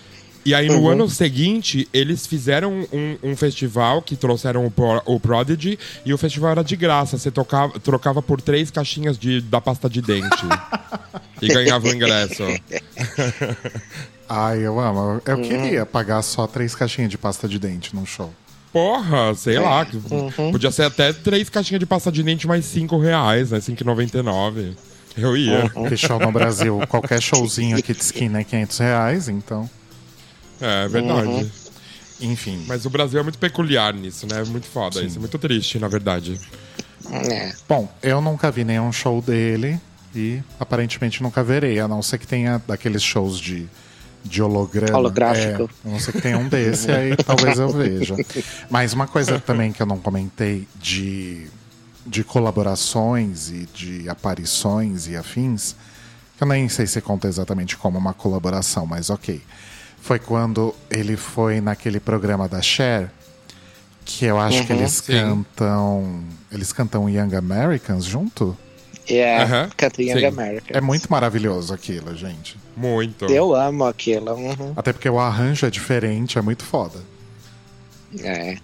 [SPEAKER 1] E aí, no
[SPEAKER 3] Uhum.
[SPEAKER 1] ano seguinte, eles fizeram um, um festival que trouxeram o, Pro- o Prodigy e o festival era de graça. Você tocava, trocava por três caixinhas de, da pasta de dente e ganhava o ingresso.
[SPEAKER 2] Ai, eu amo. Eu
[SPEAKER 3] Uhum.
[SPEAKER 2] queria pagar só três caixinhas de pasta de dente num show.
[SPEAKER 1] Porra, sei lá. que
[SPEAKER 3] Uhum.
[SPEAKER 1] Podia ser até três caixinhas de pasta de dente mais cinco reais, né? 5,99. Eu ia.
[SPEAKER 3] Uhum.
[SPEAKER 2] Porque show no Brasil, qualquer showzinho aqui de esquina é 500 reais, então...
[SPEAKER 1] É, verdade.
[SPEAKER 3] Uhum.
[SPEAKER 2] Enfim.
[SPEAKER 1] Mas o Brasil é muito peculiar nisso, né? É muito foda isso. É muito triste, na verdade.
[SPEAKER 3] É.
[SPEAKER 2] Bom, eu nunca vi nenhum show dele e aparentemente nunca verei, a não ser que tenha daqueles shows de, de holograma.
[SPEAKER 3] Holográfico.
[SPEAKER 2] É, a não ser que tenha um desse, aí talvez eu veja. Mas uma coisa também que eu não comentei de, de colaborações e de aparições e afins, que eu nem sei se conta exatamente como uma colaboração, mas ok. Foi quando ele foi naquele programa da Cher, que eu acho que eles
[SPEAKER 1] sim.
[SPEAKER 2] cantam. Eles cantam Young Americans junto?
[SPEAKER 3] É,
[SPEAKER 1] Aham,
[SPEAKER 3] Country Young
[SPEAKER 1] sim.
[SPEAKER 3] America.
[SPEAKER 2] É muito maravilhoso aquilo, gente.
[SPEAKER 1] Muito.
[SPEAKER 3] Eu amo aquilo. uhum.
[SPEAKER 2] Até porque o arranjo é diferente, é muito foda.
[SPEAKER 3] É,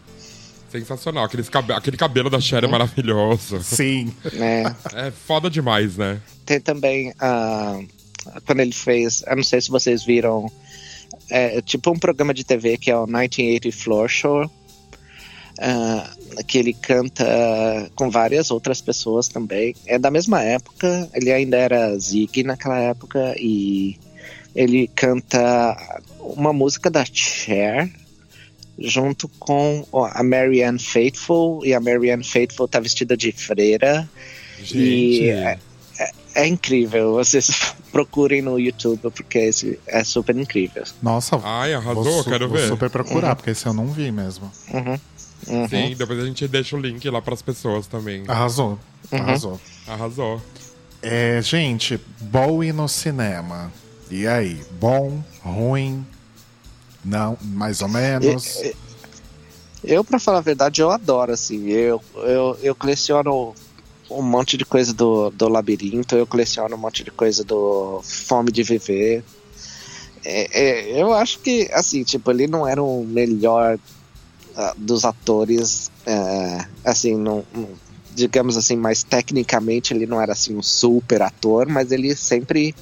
[SPEAKER 1] Sensacional. Aqueles cabe- Aquele cabelo da Cher é maravilhoso.
[SPEAKER 2] Sim.
[SPEAKER 3] né?
[SPEAKER 1] É foda demais, né?
[SPEAKER 3] Tem também ah, quando ele fez, eu não sei se vocês viram, é tipo um programa de TV que é o 1980 Floor Show, ah, que ele canta com várias outras pessoas também. É da mesma época, ele ainda era Zig naquela época e ele canta uma música da Cher junto com a Marianne Faithful e a Marianne Faithful tá vestida de freira.
[SPEAKER 1] Gente.
[SPEAKER 3] E é, incrível. Vocês procurem no YouTube porque esse é super incrível.
[SPEAKER 2] Nossa,
[SPEAKER 1] Ai, arrasou,
[SPEAKER 2] vou,
[SPEAKER 1] quero
[SPEAKER 2] vou
[SPEAKER 1] ver.
[SPEAKER 2] super procurar, porque esse eu não vi mesmo.
[SPEAKER 3] Uhum. Uhum.
[SPEAKER 1] Sim, depois a gente deixa o link lá pras pessoas também.
[SPEAKER 2] Arrasou. Arrasou.
[SPEAKER 1] Arrasou.
[SPEAKER 2] É, gente, Bowie no cinema. E aí? Bom? Ruim? Não? Mais ou menos?
[SPEAKER 3] E- Eu, pra falar a verdade, eu adoro, assim. Eu, eu, eu coleciono um monte de coisa do, do labirinto, eu coleciono um monte de coisa do Fome de Viver. É, é, eu acho que, assim, tipo, ele não era o melhor ah, dos atores, é, assim, não, não- digamos assim, mas tecnicamente ele não era, assim, um super ator, mas ele sempre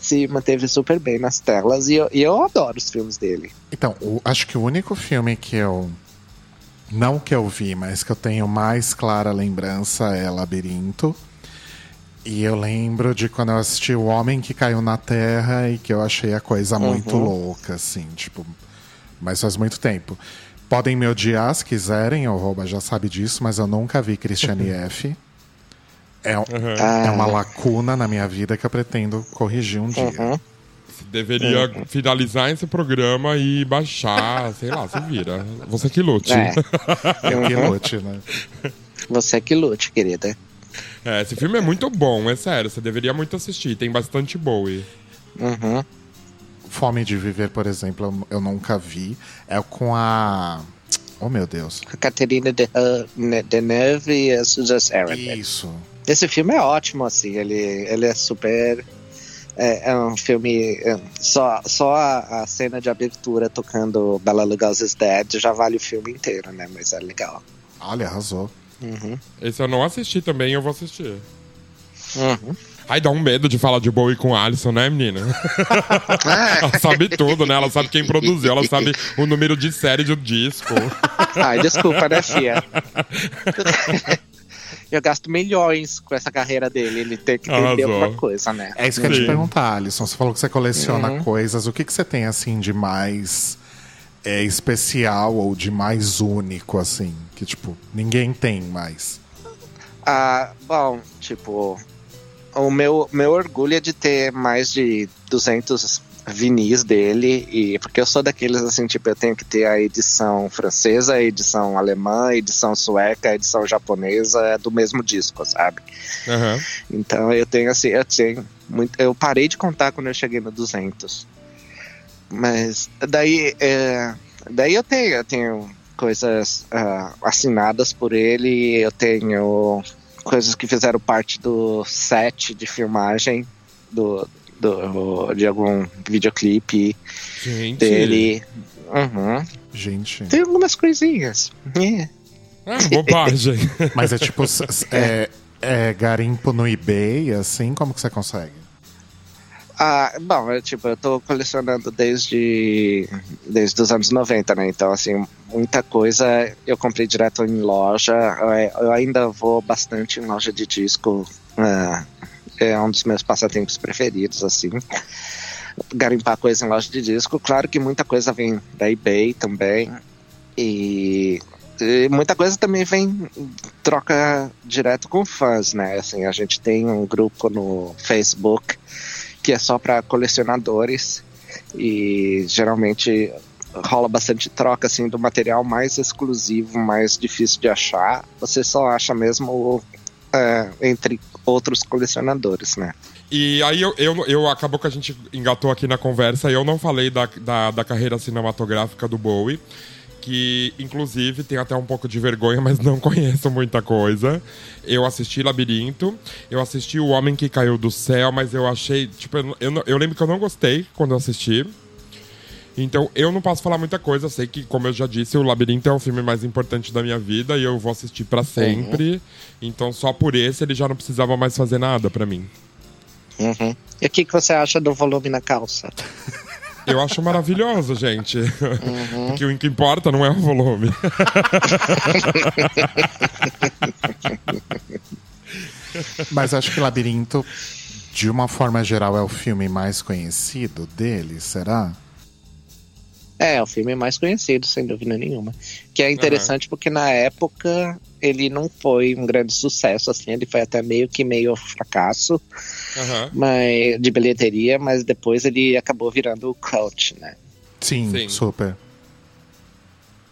[SPEAKER 3] se manteve super bem nas telas e eu, e eu adoro os filmes dele.
[SPEAKER 2] Então, o- acho que o único filme que eu. Não que eu vi, mas que eu tenho mais clara lembrança é Labirinto. E eu lembro de quando eu assisti O Homem que Caiu na Terra e que eu achei a coisa muito louca, assim, tipo. Mas faz muito tempo. Podem me odiar se quiserem, o Rouba já sabe disso, mas eu nunca vi Christiane F. É, um- é uma lacuna na minha vida que eu pretendo corrigir um dia.
[SPEAKER 3] Uhum.
[SPEAKER 1] Você deveria finalizar esse programa e baixar, sei lá, se vira. Você que lute.
[SPEAKER 3] É.
[SPEAKER 2] Eu que lute, né?
[SPEAKER 3] Você que lute, querida.
[SPEAKER 1] É, esse filme é muito bom, é sério. Você deveria muito assistir. Tem bastante Bowie.
[SPEAKER 3] Uhum.
[SPEAKER 2] Fome de Viver, por exemplo, eu, nunca vi. É com a. Oh, meu Deus.
[SPEAKER 3] A Caterina de, Deneuve e a Susan Sarandon.
[SPEAKER 2] Isso.
[SPEAKER 3] Esse filme é ótimo, assim. Ele, ele é super. É, é um filme. é, só só a, a cena de abertura tocando Bela Lugosi's Dead já vale o filme inteiro, né? Mas é legal.
[SPEAKER 2] Olha, arrasou.
[SPEAKER 3] Uhum.
[SPEAKER 1] Esse eu não assisti também, eu vou assistir.
[SPEAKER 3] Uhum.
[SPEAKER 1] Ai, dá um medo de falar de Bowie com Alison, né, menina? ela sabe tudo, né? Ela sabe quem produziu, ela sabe o número de série do disco.
[SPEAKER 3] Ai, desculpa, né, Fia? Eu gasto milhões com essa carreira dele. Ele tem que entender
[SPEAKER 1] Arrasou.
[SPEAKER 3] alguma coisa, né?
[SPEAKER 2] É isso que eu ia te perguntar, Alisson. Você falou que você coleciona
[SPEAKER 3] Uhum.
[SPEAKER 2] coisas. O que, que você tem, assim, de mais é, especial ou de mais único, assim? Que, tipo, ninguém tem mais.
[SPEAKER 3] Ah, bom, tipo, o meu, meu orgulho é de ter mais de 200 vinis dele e porque eu sou daqueles assim tipo eu tenho que ter a edição francesa, a edição alemã, a edição sueca, a edição japonesa do mesmo disco, sabe?
[SPEAKER 1] Aham.
[SPEAKER 3] Então eu tenho assim, eu tenho muito, eu parei de contar quando eu cheguei no 200. Mas daí é, daí eu tenho, eu tenho coisas ah, assinadas por ele, eu tenho coisas que fizeram parte do set de filmagem do, do de algum videoclipe
[SPEAKER 1] Gente.
[SPEAKER 3] dele. Uhum.
[SPEAKER 2] Gente.
[SPEAKER 3] Tem algumas coisinhas. É.
[SPEAKER 1] Ah, bobagem.
[SPEAKER 2] Mas é tipo. s- é, é garimpo no eBay, assim? Como que você consegue?
[SPEAKER 3] Ah, bom, eu, tipo, eu tô colecionando desde, desde os anos 90, né? Então, assim, muita coisa eu comprei direto em loja. Eu, eu ainda vou bastante em loja de disco. ah, é um dos meus passatempos preferidos, assim. Garimpar coisa em loja de disco. Claro que muita coisa vem da eBay também. E, e muita coisa também vem troca direto com fãs, né? Assim, a gente tem um grupo no Facebook que é só para colecionadores e geralmente rola bastante troca assim do material mais exclusivo, mais difícil de achar. Você só acha mesmo é, entre outros colecionadores, né?
[SPEAKER 1] E aí eu, eu, eu acabou que a gente engatou aqui na conversa e eu não falei da, da, da carreira cinematográfica do Bowie. Que inclusive tem até um pouco de vergonha, mas não conheço muita coisa. Eu assisti Labirinto, eu assisti O Homem que Caiu do Céu, mas eu achei. Tipo, eu, eu, eu lembro que eu não gostei quando eu assisti. Então eu não posso falar muita coisa. Eu sei que, como eu já disse, o Labirinto é o filme mais importante da minha vida e eu vou assistir pra sempre. Então só por esse ele já não precisava mais fazer nada pra mim.
[SPEAKER 3] Uhum. E o que, que você acha do volume na calça?
[SPEAKER 1] Eu acho maravilhoso, gente. Porque o que importa não é o volume.
[SPEAKER 2] Mas acho que Labirinto, de uma forma geral, é o filme mais conhecido dele, será?
[SPEAKER 3] É, é o filme mais conhecido, sem dúvida nenhuma. Que é interessante porque na época ele não foi um grande sucesso, assim, ele foi até meio que meio fracasso
[SPEAKER 1] Aham.
[SPEAKER 3] mas, de bilheteria, mas depois ele acabou virando o cult, né?
[SPEAKER 2] Sim,
[SPEAKER 1] Sim.
[SPEAKER 2] super.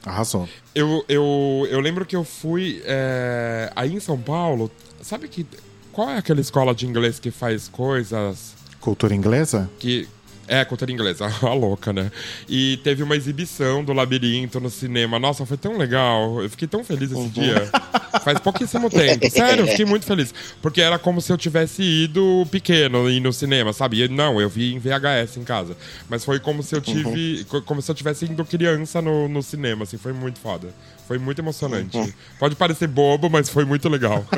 [SPEAKER 2] Arrasou.
[SPEAKER 1] Eu, eu, eu lembro que eu fui é, aí em São Paulo. Sabe que. Qual é aquela escola de inglês que faz coisas
[SPEAKER 2] Cultura inglesa?
[SPEAKER 1] que. É, cultura inglesa, a louca, né? E teve uma exibição do Labirinto no cinema. Nossa, foi tão legal. Eu fiquei tão feliz esse dia. Faz pouquíssimo tempo. Sério, eu fiquei muito feliz. Porque era como se eu tivesse ido pequeno e no cinema, sabe? E não, eu vi em VHS em casa. Mas foi como se eu tive. co- Como se eu tivesse indo criança no, no cinema, assim. Foi muito foda. Foi muito emocionante. Pode parecer bobo, mas foi muito legal.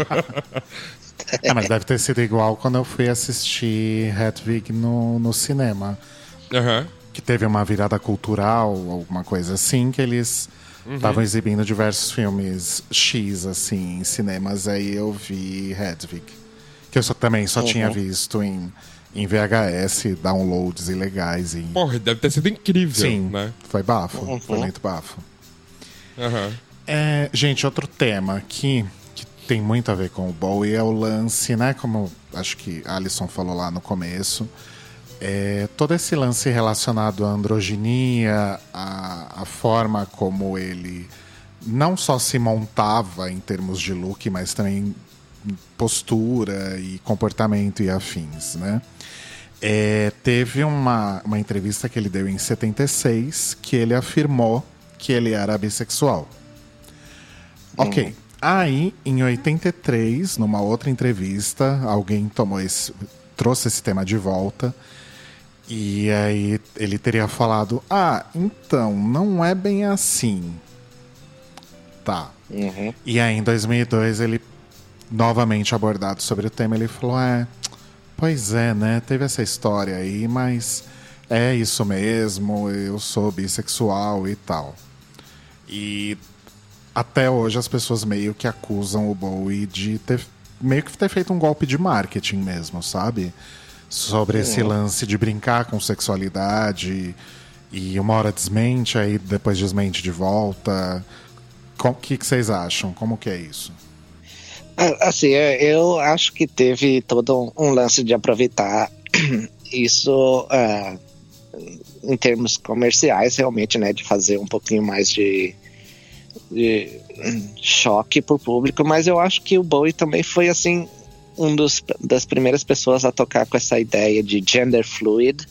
[SPEAKER 2] É, mas deve ter sido igual quando eu fui assistir Hedwig no, no cinema.
[SPEAKER 1] Aham.
[SPEAKER 2] Que teve uma virada cultural, alguma coisa assim, que eles estavam exibindo diversos filmes X, assim, em cinemas. Aí eu vi Hedwig. Que eu só, também só tinha visto em, em VHS, downloads ilegais. E...
[SPEAKER 1] Porra, deve ter sido incrível,
[SPEAKER 2] Sim,
[SPEAKER 1] né?
[SPEAKER 2] foi bafo. Foi muito bafo. É, gente, outro tema aqui que tem muito a ver com o Bowie é o lance, né? Como acho que a Alison falou lá no começo. É, todo esse lance relacionado à androginia, a, a forma como ele não só se montava em termos de look, mas também postura e comportamento e afins, né? É, teve uma, uma entrevista que ele deu em 76 que ele afirmou que ele era bissexual. Ok. Aí, em 83, numa outra entrevista, alguém tomou esse, trouxe esse tema de volta. E aí ele teria falado: Ah, então, não é bem assim. Tá.
[SPEAKER 3] Uhum.
[SPEAKER 2] E aí, em 2002, ele, novamente abordado sobre o tema, ele falou: É, pois é, né? Teve essa história aí, mas é isso mesmo, eu sou bissexual e tal. E até hoje as pessoas meio que acusam o Bowie de ter meio que ter feito um golpe de marketing mesmo, sabe? Sobre esse lance de brincar com sexualidade e uma hora desmente, aí depois desmente de volta. O que, que vocês acham? Como que é isso?
[SPEAKER 3] Ah, Assim, é, eu acho que teve todo um, lance de aproveitar isso ah, em termos comerciais, realmente, né, de fazer um pouquinho mais de, de choque pro público, mas eu acho que o Bowie também foi, assim, um dos, das primeiras pessoas a tocar com essa ideia de gender fluid,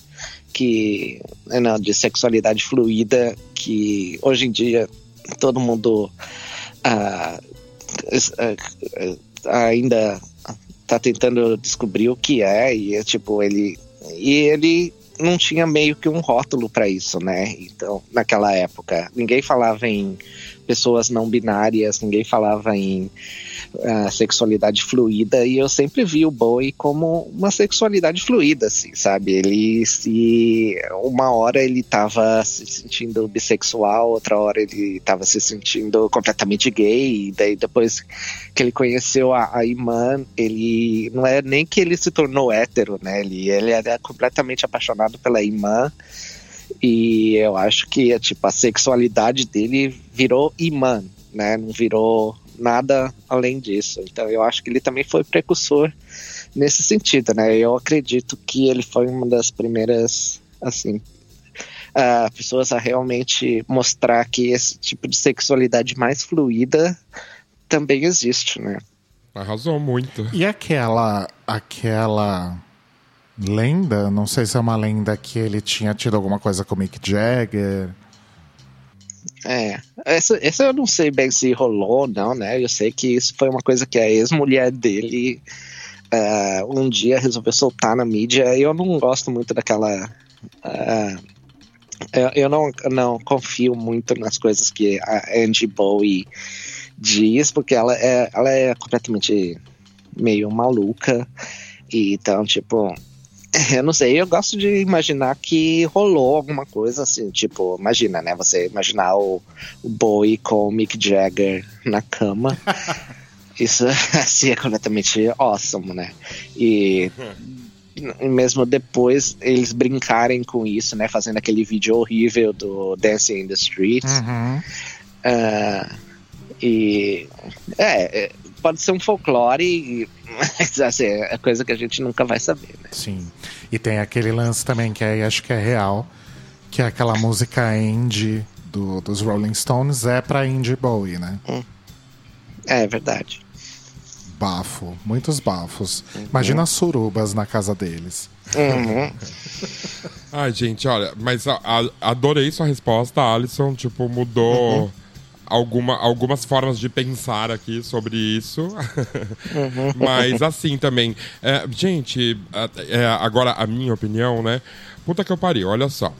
[SPEAKER 3] que não, de sexualidade fluida, que hoje em dia todo mundo uh, uh, ainda tá tentando descobrir o que é e tipo ele e ele não tinha meio que um rótulo para isso, né? Então, naquela época, ninguém falava em pessoas não binárias, ninguém falava em uh, sexualidade fluida, e eu sempre vi o Bowie como uma sexualidade fluida, assim, sabe? Ele se. Uma hora ele tava se sentindo bissexual, outra hora ele tava se sentindo completamente gay, e daí depois que ele conheceu a, a Iman, ele. Não é nem que ele se tornou hétero, né? Ele, ele era completamente apaixonado pela Iman. E eu acho que tipo, a sexualidade dele virou imã, né? Não virou nada além disso. Então eu acho que ele também foi precursor nesse sentido, né? Eu acredito que ele foi uma das primeiras, assim, uh, pessoas a realmente mostrar que esse tipo de sexualidade mais fluida também existe, né?
[SPEAKER 1] Arrasou muito.
[SPEAKER 2] E aquela, aquela lenda, não sei se é uma lenda que ele tinha tido alguma coisa com o Mick Jagger.
[SPEAKER 3] É, essa, essa eu não sei bem se rolou ou não, né? Eu sei que isso foi uma coisa que a ex-mulher dele uh, um dia resolveu soltar na mídia. Eu não gosto muito daquela. Uh, eu, eu não, não confio muito nas coisas que a Angie Bowie diz, porque ela é, ela é completamente meio maluca. E, então, tipo, Eu não sei, eu gosto de imaginar que rolou alguma coisa assim, tipo, imagina, né? Você imaginar o, o Bowie com o Mick Jagger na cama. Isso assim é completamente awesome, né? E mesmo depois eles brincarem com isso, né? Fazendo aquele vídeo horrível do Dancing in the Street. Uhum. Uh, e é, é pode ser um folclore, mas assim, é coisa que a gente nunca vai saber, né?
[SPEAKER 2] Sim. E tem aquele lance também que aí acho que é real, que é aquela música indie do, dos Rolling Stones é pra Indie Bowie, né?
[SPEAKER 3] Hum. É, é verdade.
[SPEAKER 2] Bafo, muitos bafos. Uhum. Imagina as surubas na casa deles.
[SPEAKER 3] Uhum.
[SPEAKER 1] Ai, gente, olha, mas a, a, adorei sua resposta, Alisson. Tipo, mudou. Uhum alguma, algumas formas de pensar aqui sobre isso. Uhum. Mas assim também. É, gente, é, agora a minha opinião, né? Puta que eu pariu, olha só.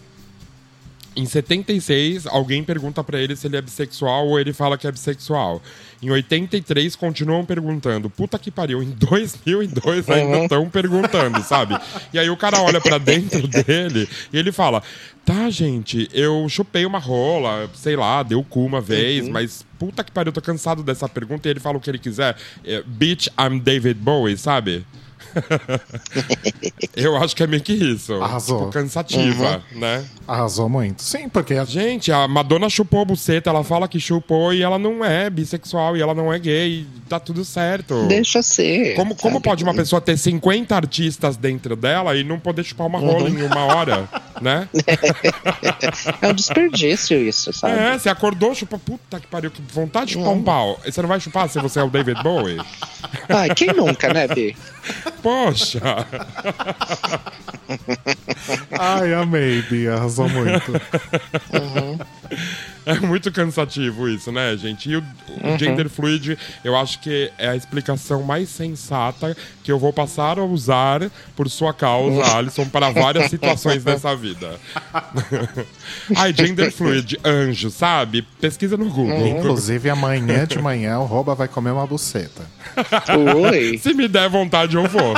[SPEAKER 1] Em 76, alguém pergunta para ele se ele é bissexual ou ele fala que é bissexual. Em 83, continuam perguntando. Puta que pariu, em 2002 ainda estão uhum. perguntando, sabe? E aí o cara olha para dentro dele e ele fala: Tá, gente, eu chupei uma rola, sei lá, deu cu uma vez, uhum. mas puta que pariu, tô cansado dessa pergunta. E ele fala o que ele quiser. É, Bitch, I'm David Bowie, sabe? eu acho que é meio que isso.
[SPEAKER 2] Arrasou.
[SPEAKER 1] Tipo, cansativa, uhum. né?
[SPEAKER 2] Arrasou muito. Sim, porque.
[SPEAKER 1] Gente, a Madonna chupou a buceta, ela fala que chupou e ela não é bissexual e ela não é gay. Tá tudo certo.
[SPEAKER 3] Deixa ser.
[SPEAKER 1] Como, como pode uma pessoa ter 50 artistas dentro dela e não poder chupar uma rola uhum. em uma hora, né?
[SPEAKER 3] é um desperdício isso, sabe?
[SPEAKER 1] É, você acordou, chupa. Puta que pariu, que vontade de chupar uhum. um pau. Você não vai chupar se você é o David Bowie?
[SPEAKER 3] Ai, quem nunca, né, Bi?
[SPEAKER 1] Poxa!
[SPEAKER 2] Ai, amei, Bia, arrasou muito.
[SPEAKER 1] Uhum. É muito cansativo isso, né, gente? E o, uhum. gender fluid, eu acho que é a explicação mais sensata que eu vou passar a usar por sua causa, uhum. Alisson, para várias situações dessa vida. Ai, gender fluid, anjo, sabe? Pesquisa no Google.
[SPEAKER 2] Uhum. Inclusive, amanhã de manhã o Roba vai comer uma buceta.
[SPEAKER 3] Oi.
[SPEAKER 1] Se me der vontade, eu vou.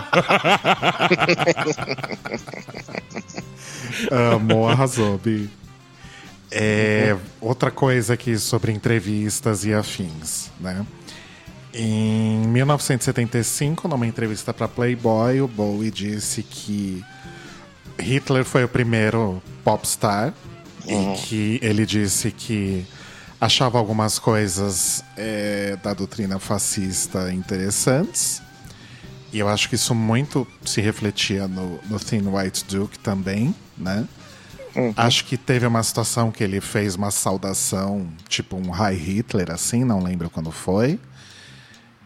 [SPEAKER 2] Amor, arrasou, Bi. É, outra coisa aqui sobre entrevistas e afins, né? Em 1975, numa entrevista para Playboy, o Bowie disse que Hitler foi o primeiro popstar uhum. e que ele disse que achava algumas coisas é, da doutrina fascista interessantes. E eu acho que isso muito se refletia no, no Thin White Duke também, né? Uhum. Acho que teve uma situação que ele fez uma saudação, tipo um High Hitler, assim, não lembro quando foi.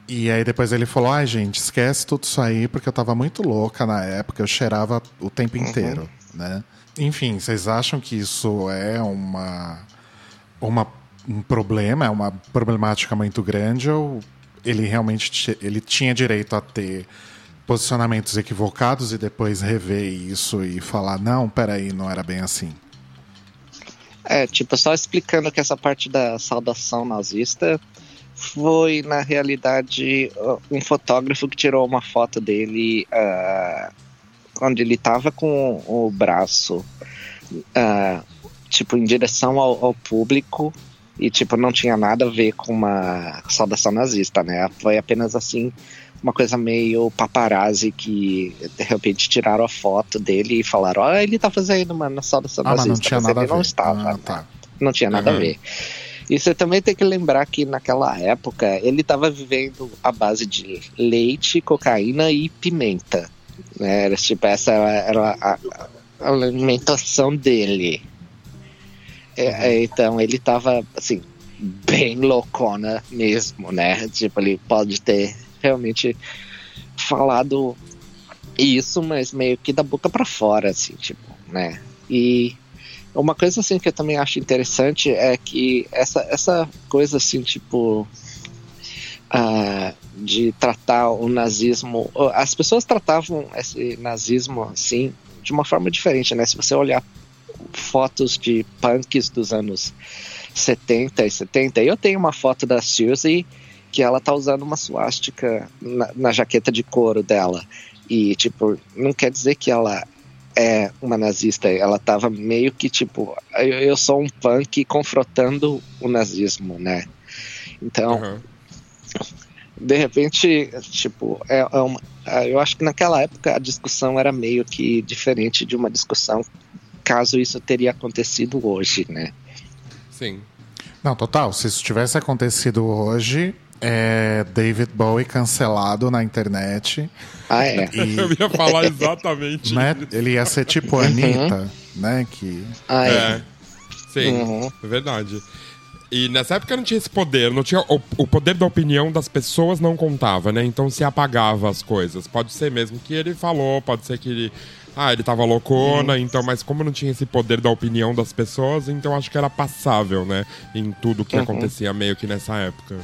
[SPEAKER 2] E aí depois ele falou: ai, gente, esquece tudo isso aí, porque eu tava muito louca na época, eu cheirava o tempo uhum. inteiro, né? Enfim, vocês acham que isso é uma, uma um problema, é uma problemática muito grande ou ele realmente ele tinha direito a ter posicionamentos equivocados e depois rever isso e falar não, peraí, não era bem assim?
[SPEAKER 3] É, tipo, só explicando que essa parte da saudação nazista foi, na realidade, um fotógrafo que tirou uma foto dele uh, quando ele tava com o braço, uh, tipo, em direção ao, ao público e, tipo, não tinha nada a ver com uma saudação nazista, né? Foi apenas, assim, uma coisa meio paparazzi que, de repente, tiraram a foto dele e falaram, ó, oh, ele tá fazendo uma saudação
[SPEAKER 2] ah,
[SPEAKER 3] nazista.
[SPEAKER 2] Mas não tinha nada
[SPEAKER 3] ele
[SPEAKER 2] a ver.
[SPEAKER 3] não estava,
[SPEAKER 2] ah, tá.
[SPEAKER 3] né? Não tinha nada uhum. a ver. E você também tem que lembrar que naquela época ele estava vivendo à base de leite, cocaína e pimenta. Né? Era, tipo, essa era a, a alimentação dele. É, é, então ele estava assim, bem loucona mesmo, né? Tipo, ele pode ter realmente falado isso, mas meio que da boca para fora, assim, tipo, né? E uma coisa assim que eu também acho interessante é que essa, essa coisa assim, tipo. Uh, de tratar o nazismo. As pessoas tratavam esse nazismo assim de uma forma diferente, né? Se você olhar fotos de punks dos anos 70 e 70, eu tenho uma foto da Suzy que ela tá usando uma suástica na, na jaqueta de couro dela. E, tipo, não quer dizer que ela é uma nazista, ela tava meio que tipo, eu, eu sou um punk confrontando o nazismo, né? Então, uhum. de repente, tipo, é, é uma, eu acho que naquela época a discussão era meio que diferente de uma discussão caso isso teria acontecido hoje, né?
[SPEAKER 1] Sim.
[SPEAKER 2] Não, total. Se isso tivesse acontecido hoje, é David Bowie cancelado na internet.
[SPEAKER 3] Ah, é?
[SPEAKER 1] E, Eu ia falar exatamente
[SPEAKER 2] né? Ele ia ser tipo a uhum. Anitta, uhum. né? Que...
[SPEAKER 3] Ah, é. é.
[SPEAKER 1] Sim, uhum. é verdade. E nessa época não tinha esse poder, não tinha o, o, poder da opinião das pessoas não contava, né? Então se apagava as coisas. Pode ser mesmo que ele falou, pode ser que ele ah, ele tava loucona, uhum. então, mas como não tinha esse poder da opinião das pessoas, então acho que era passável, né? Em tudo que uhum. acontecia meio que nessa época.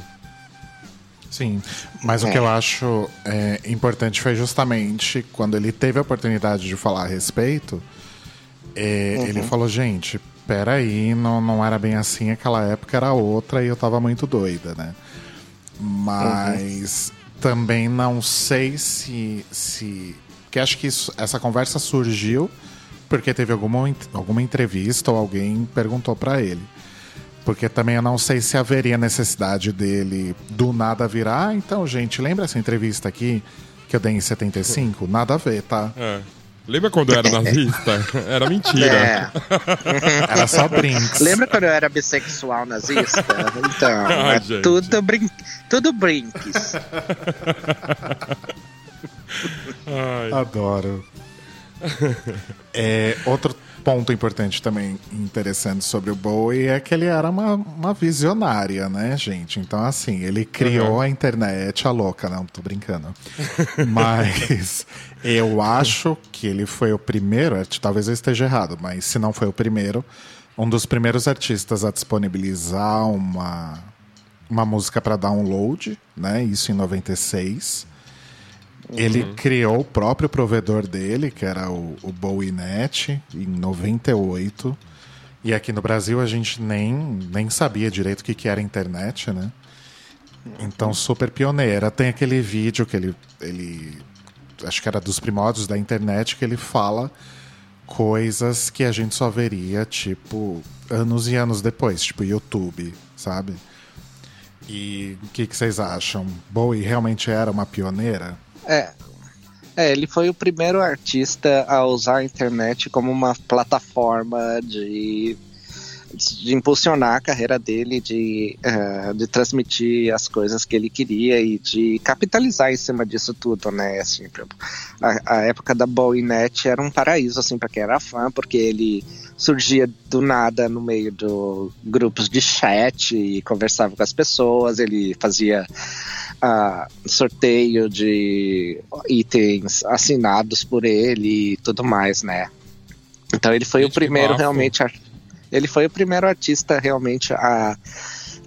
[SPEAKER 2] Sim, mas é. o que eu acho é, importante foi justamente quando ele teve a oportunidade de falar a respeito, é, uhum. ele falou, gente, peraí, não, não era bem assim, aquela época era outra e eu tava muito doida, né? Mas uhum. também não sei se. se porque acho que isso, essa conversa surgiu porque teve alguma, alguma entrevista ou alguém perguntou para ele. Porque também eu não sei se haveria necessidade dele do nada virar. Ah, então, gente, lembra essa entrevista aqui que eu dei em 75? Nada a ver, tá? É.
[SPEAKER 1] Lembra quando eu era nazista? Era mentira. É.
[SPEAKER 2] Era só brinks.
[SPEAKER 3] Lembra quando eu era bissexual nazista? Então, ah, é tudo, brin tudo brinks.
[SPEAKER 2] Adoro. É, outro ponto importante também interessante sobre o Bowie é que ele era uma, uma visionária, né, gente? Então, assim, ele criou uhum. a internet, a louca, não, tô brincando. mas eu acho que ele foi o primeiro, talvez eu esteja errado, mas se não foi o primeiro, um dos primeiros artistas a disponibilizar uma, uma música para download, né? Isso em 96. Ele uhum. criou o próprio provedor dele, que era o, o BowieNet, em 98. E aqui no Brasil a gente nem, nem sabia direito o que, que era internet, né? Então, super pioneira. Tem aquele vídeo que ele, ele. Acho que era dos primórdios da internet, que ele fala coisas que a gente só veria, tipo, anos e anos depois, tipo YouTube, sabe? E o que, que vocês acham? Bowie realmente era uma pioneira?
[SPEAKER 3] É. É, ele foi o primeiro artista a usar a internet como uma plataforma de, de impulsionar a carreira dele, de, uh, de transmitir as coisas que ele queria e de capitalizar em cima disso tudo, né? Assim, a, a época da BowieNet era um paraíso, assim, para quem era fã, porque ele surgia do nada no meio do grupos de chat e conversava com as pessoas. Ele fazia uh, sorteio de itens assinados por ele e tudo mais, né? Então ele foi Gente, o primeiro realmente. A, ele foi o primeiro artista realmente a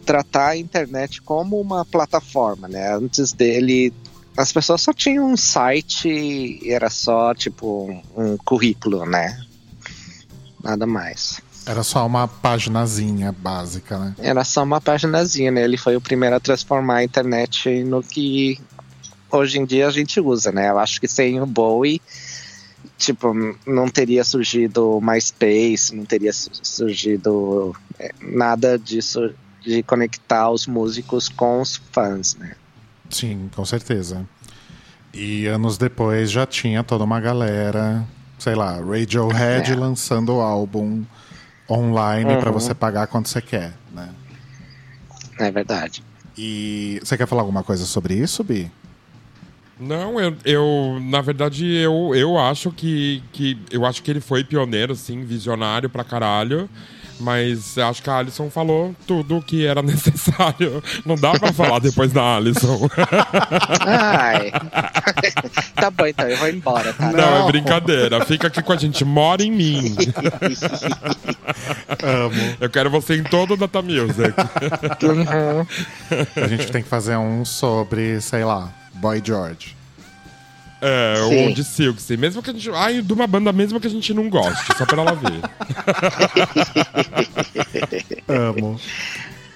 [SPEAKER 3] tratar a internet como uma plataforma, né? Antes dele, as pessoas só tinham um site e era só tipo um currículo, né? Nada mais.
[SPEAKER 2] Era só uma paginazinha básica, né?
[SPEAKER 3] Era só uma paginazinha, né? Ele foi o primeiro a transformar a internet no que hoje em dia a gente usa, né? Eu acho que sem o Bowie, tipo, não teria surgido MySpace, não teria surgido é, nada disso de conectar os músicos com os fãs, né?
[SPEAKER 2] Sim, com certeza. E anos depois já tinha toda uma galera, sei lá, Radiohead é. lançando o álbum online uhum. para você pagar quando você quer, né?
[SPEAKER 3] É verdade.
[SPEAKER 2] E você quer falar alguma coisa sobre isso, Bi?
[SPEAKER 1] Não, eu, eu na verdade eu, eu acho que, que eu acho que ele foi pioneiro, sim, visionário pra caralho. Mas acho que a Alison falou tudo o que era necessário. Não dá pra falar depois da Alison.
[SPEAKER 3] Ai. tá bom, então, eu vou embora, tá?
[SPEAKER 1] Não, Não, é brincadeira. Fica aqui com a gente. Mora em mim.
[SPEAKER 2] Amo.
[SPEAKER 1] Eu quero você em todo o Data Music. Uhum.
[SPEAKER 2] A gente tem que fazer um sobre, sei lá, Boy George.
[SPEAKER 1] É, Sim. ou de Silksy. Mesmo que a gente. Ai, de uma banda mesmo que a gente não goste, só pra ela ver.
[SPEAKER 2] Amo.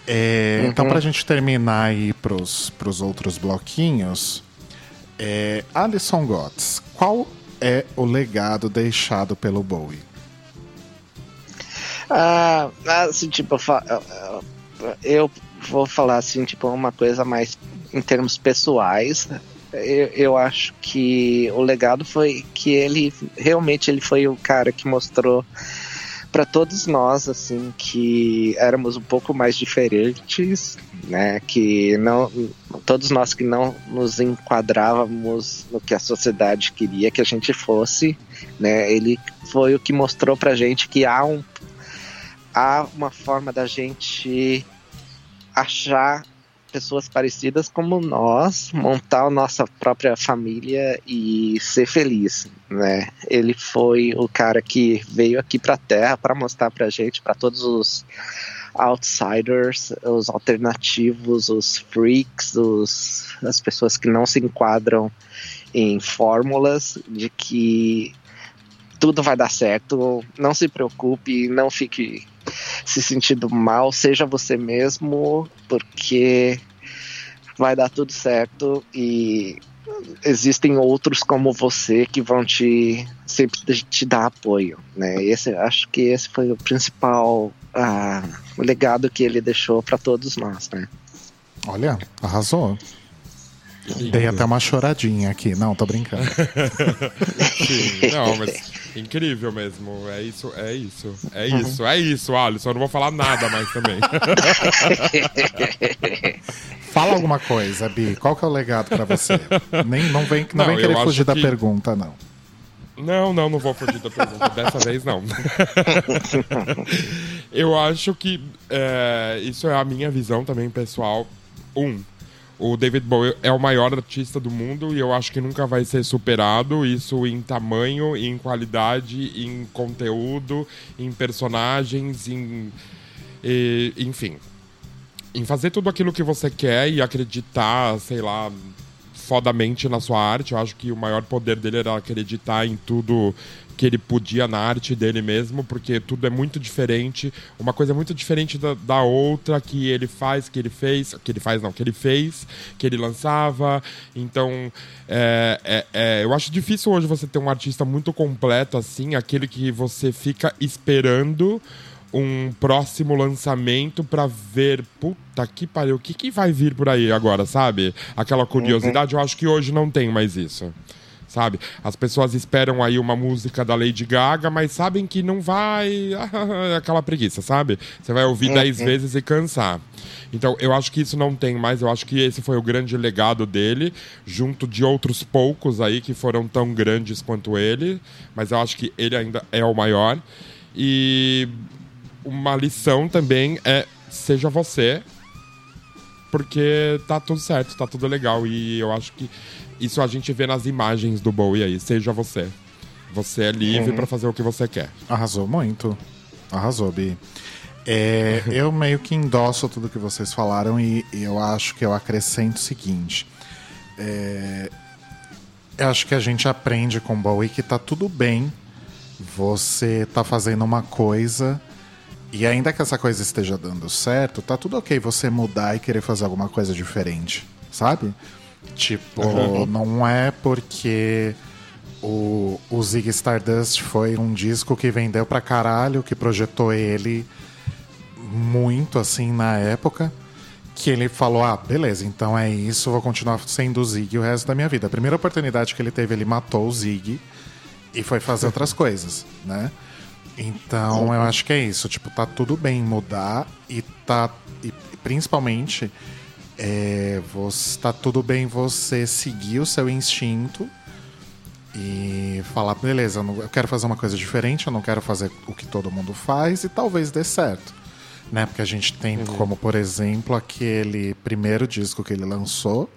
[SPEAKER 2] É, uhum. Então, pra gente terminar aí pros, pros outros bloquinhos, é, Alison Gotts, qual é o legado deixado pelo Bowie?
[SPEAKER 3] Ah, assim, tipo, eu vou falar assim, tipo, uma coisa mais em termos pessoais eu, eu, acho que o legado foi que ele realmente ele foi o cara que mostrou para todos nós assim que éramos um pouco mais diferentes, né? Que não todos nós que não nos enquadrávamos no que a sociedade queria que a gente fosse, né? Ele foi o que mostrou pra gente que há um há uma forma da gente achar pessoas parecidas como nós, montar a nossa própria família e ser feliz, né? Ele foi o cara que veio aqui para a Terra para mostrar para gente, para todos os outsiders, os alternativos, os freaks, os, as pessoas que não se enquadram em fórmulas de que tudo vai dar certo, não se preocupe, não fique se sentindo mal, seja você mesmo, porque vai dar tudo certo e existem outros como você que vão te sempre te dar apoio, né? Esse acho que esse foi o principal ah, legado que ele deixou para todos nós, né?
[SPEAKER 2] Olha, arrasou. Dei até uma choradinha aqui. Não, tô brincando.
[SPEAKER 1] Sim, não, mas incrível mesmo. É isso, é isso. É isso, é isso, Alisson. Eu não vou falar nada mais também.
[SPEAKER 2] Fala alguma coisa, Bi. Qual que é o legado para você? Nem, não vem, não, não vem querer fugir da pergunta, não.
[SPEAKER 1] Não, não, não vou fugir da pergunta. Dessa vez, não. eu acho que é, isso é a minha visão também, pessoal. Um, o David Bowie é o maior artista do mundo e eu acho que nunca vai ser superado. Isso em tamanho, em qualidade, em conteúdo, em personagens, em. E, enfim. Em fazer tudo aquilo que você quer e acreditar, sei lá, fodamente na sua arte. Eu acho que o maior poder dele era acreditar em tudo que ele podia na arte dele mesmo, porque tudo é muito diferente. Uma coisa muito diferente da, da outra que ele faz, que ele fez, que ele faz não, que ele fez, que ele lançava. Então, é, é, é, eu acho difícil hoje você ter um artista muito completo assim, aquele que você fica esperando um próximo lançamento para ver, puta que pariu, o que, que vai vir por aí agora, sabe? Aquela curiosidade, uhum. eu acho que hoje não tem mais isso sabe? As pessoas esperam aí uma música da Lady Gaga, mas sabem que não vai. aquela preguiça, sabe? Você vai ouvir dez uhum. vezes e cansar. Então, eu acho que isso não tem mais. Eu acho que esse foi o grande legado dele, junto de outros poucos aí que foram tão grandes quanto ele. Mas eu acho que ele ainda é o maior. E uma lição também é seja você, porque tá tudo certo, tá tudo legal. E eu acho que isso a gente vê nas imagens do Bowie aí. Seja você. Você é livre uhum. para fazer o que você quer.
[SPEAKER 2] Arrasou muito. Arrasou, Bi. É, eu meio que endosso tudo que vocês falaram e, e eu acho que eu acrescento o seguinte. É, eu acho que a gente aprende com Bowie que tá tudo bem você tá fazendo uma coisa e ainda que essa coisa esteja dando certo, tá tudo ok você mudar e querer fazer alguma coisa diferente, sabe? Tipo, uhum. não é porque o, o Zig Stardust foi um disco que vendeu pra caralho, que projetou ele muito assim na época, que ele falou: ah, beleza, então é isso, vou continuar sendo o Zig o resto da minha vida. A primeira oportunidade que ele teve, ele matou o Zig e foi fazer outras coisas, né? Então eu acho que é isso. Tipo, tá tudo bem mudar e tá. E principalmente, é, você, tá tudo bem você seguir o seu instinto e falar, beleza, eu, não, eu quero fazer uma coisa diferente, eu não quero fazer o que todo mundo faz e talvez dê certo. Né? Porque a gente tem uhum. como, por exemplo, aquele primeiro disco que ele lançou,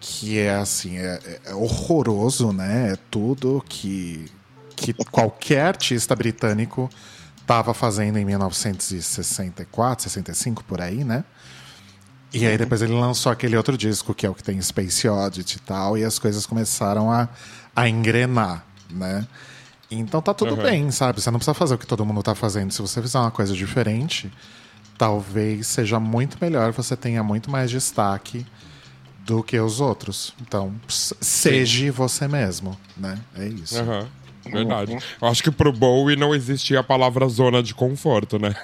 [SPEAKER 2] que é assim, é, é horroroso, né? É tudo que que qualquer artista britânico estava fazendo em 1964, 65 por aí, né? E aí depois ele lançou aquele outro disco que é o que tem Space Oddity e tal, e as coisas começaram a, a engrenar, né? Então tá tudo uhum. bem, sabe? Você não precisa fazer o que todo mundo tá fazendo. Se você fizer uma coisa diferente, talvez seja muito melhor, você tenha muito mais destaque do que os outros. Então, seja você mesmo, né? É isso.
[SPEAKER 1] Uhum. Verdade. Eu acho que pro Bowie não existia a palavra zona de conforto, né?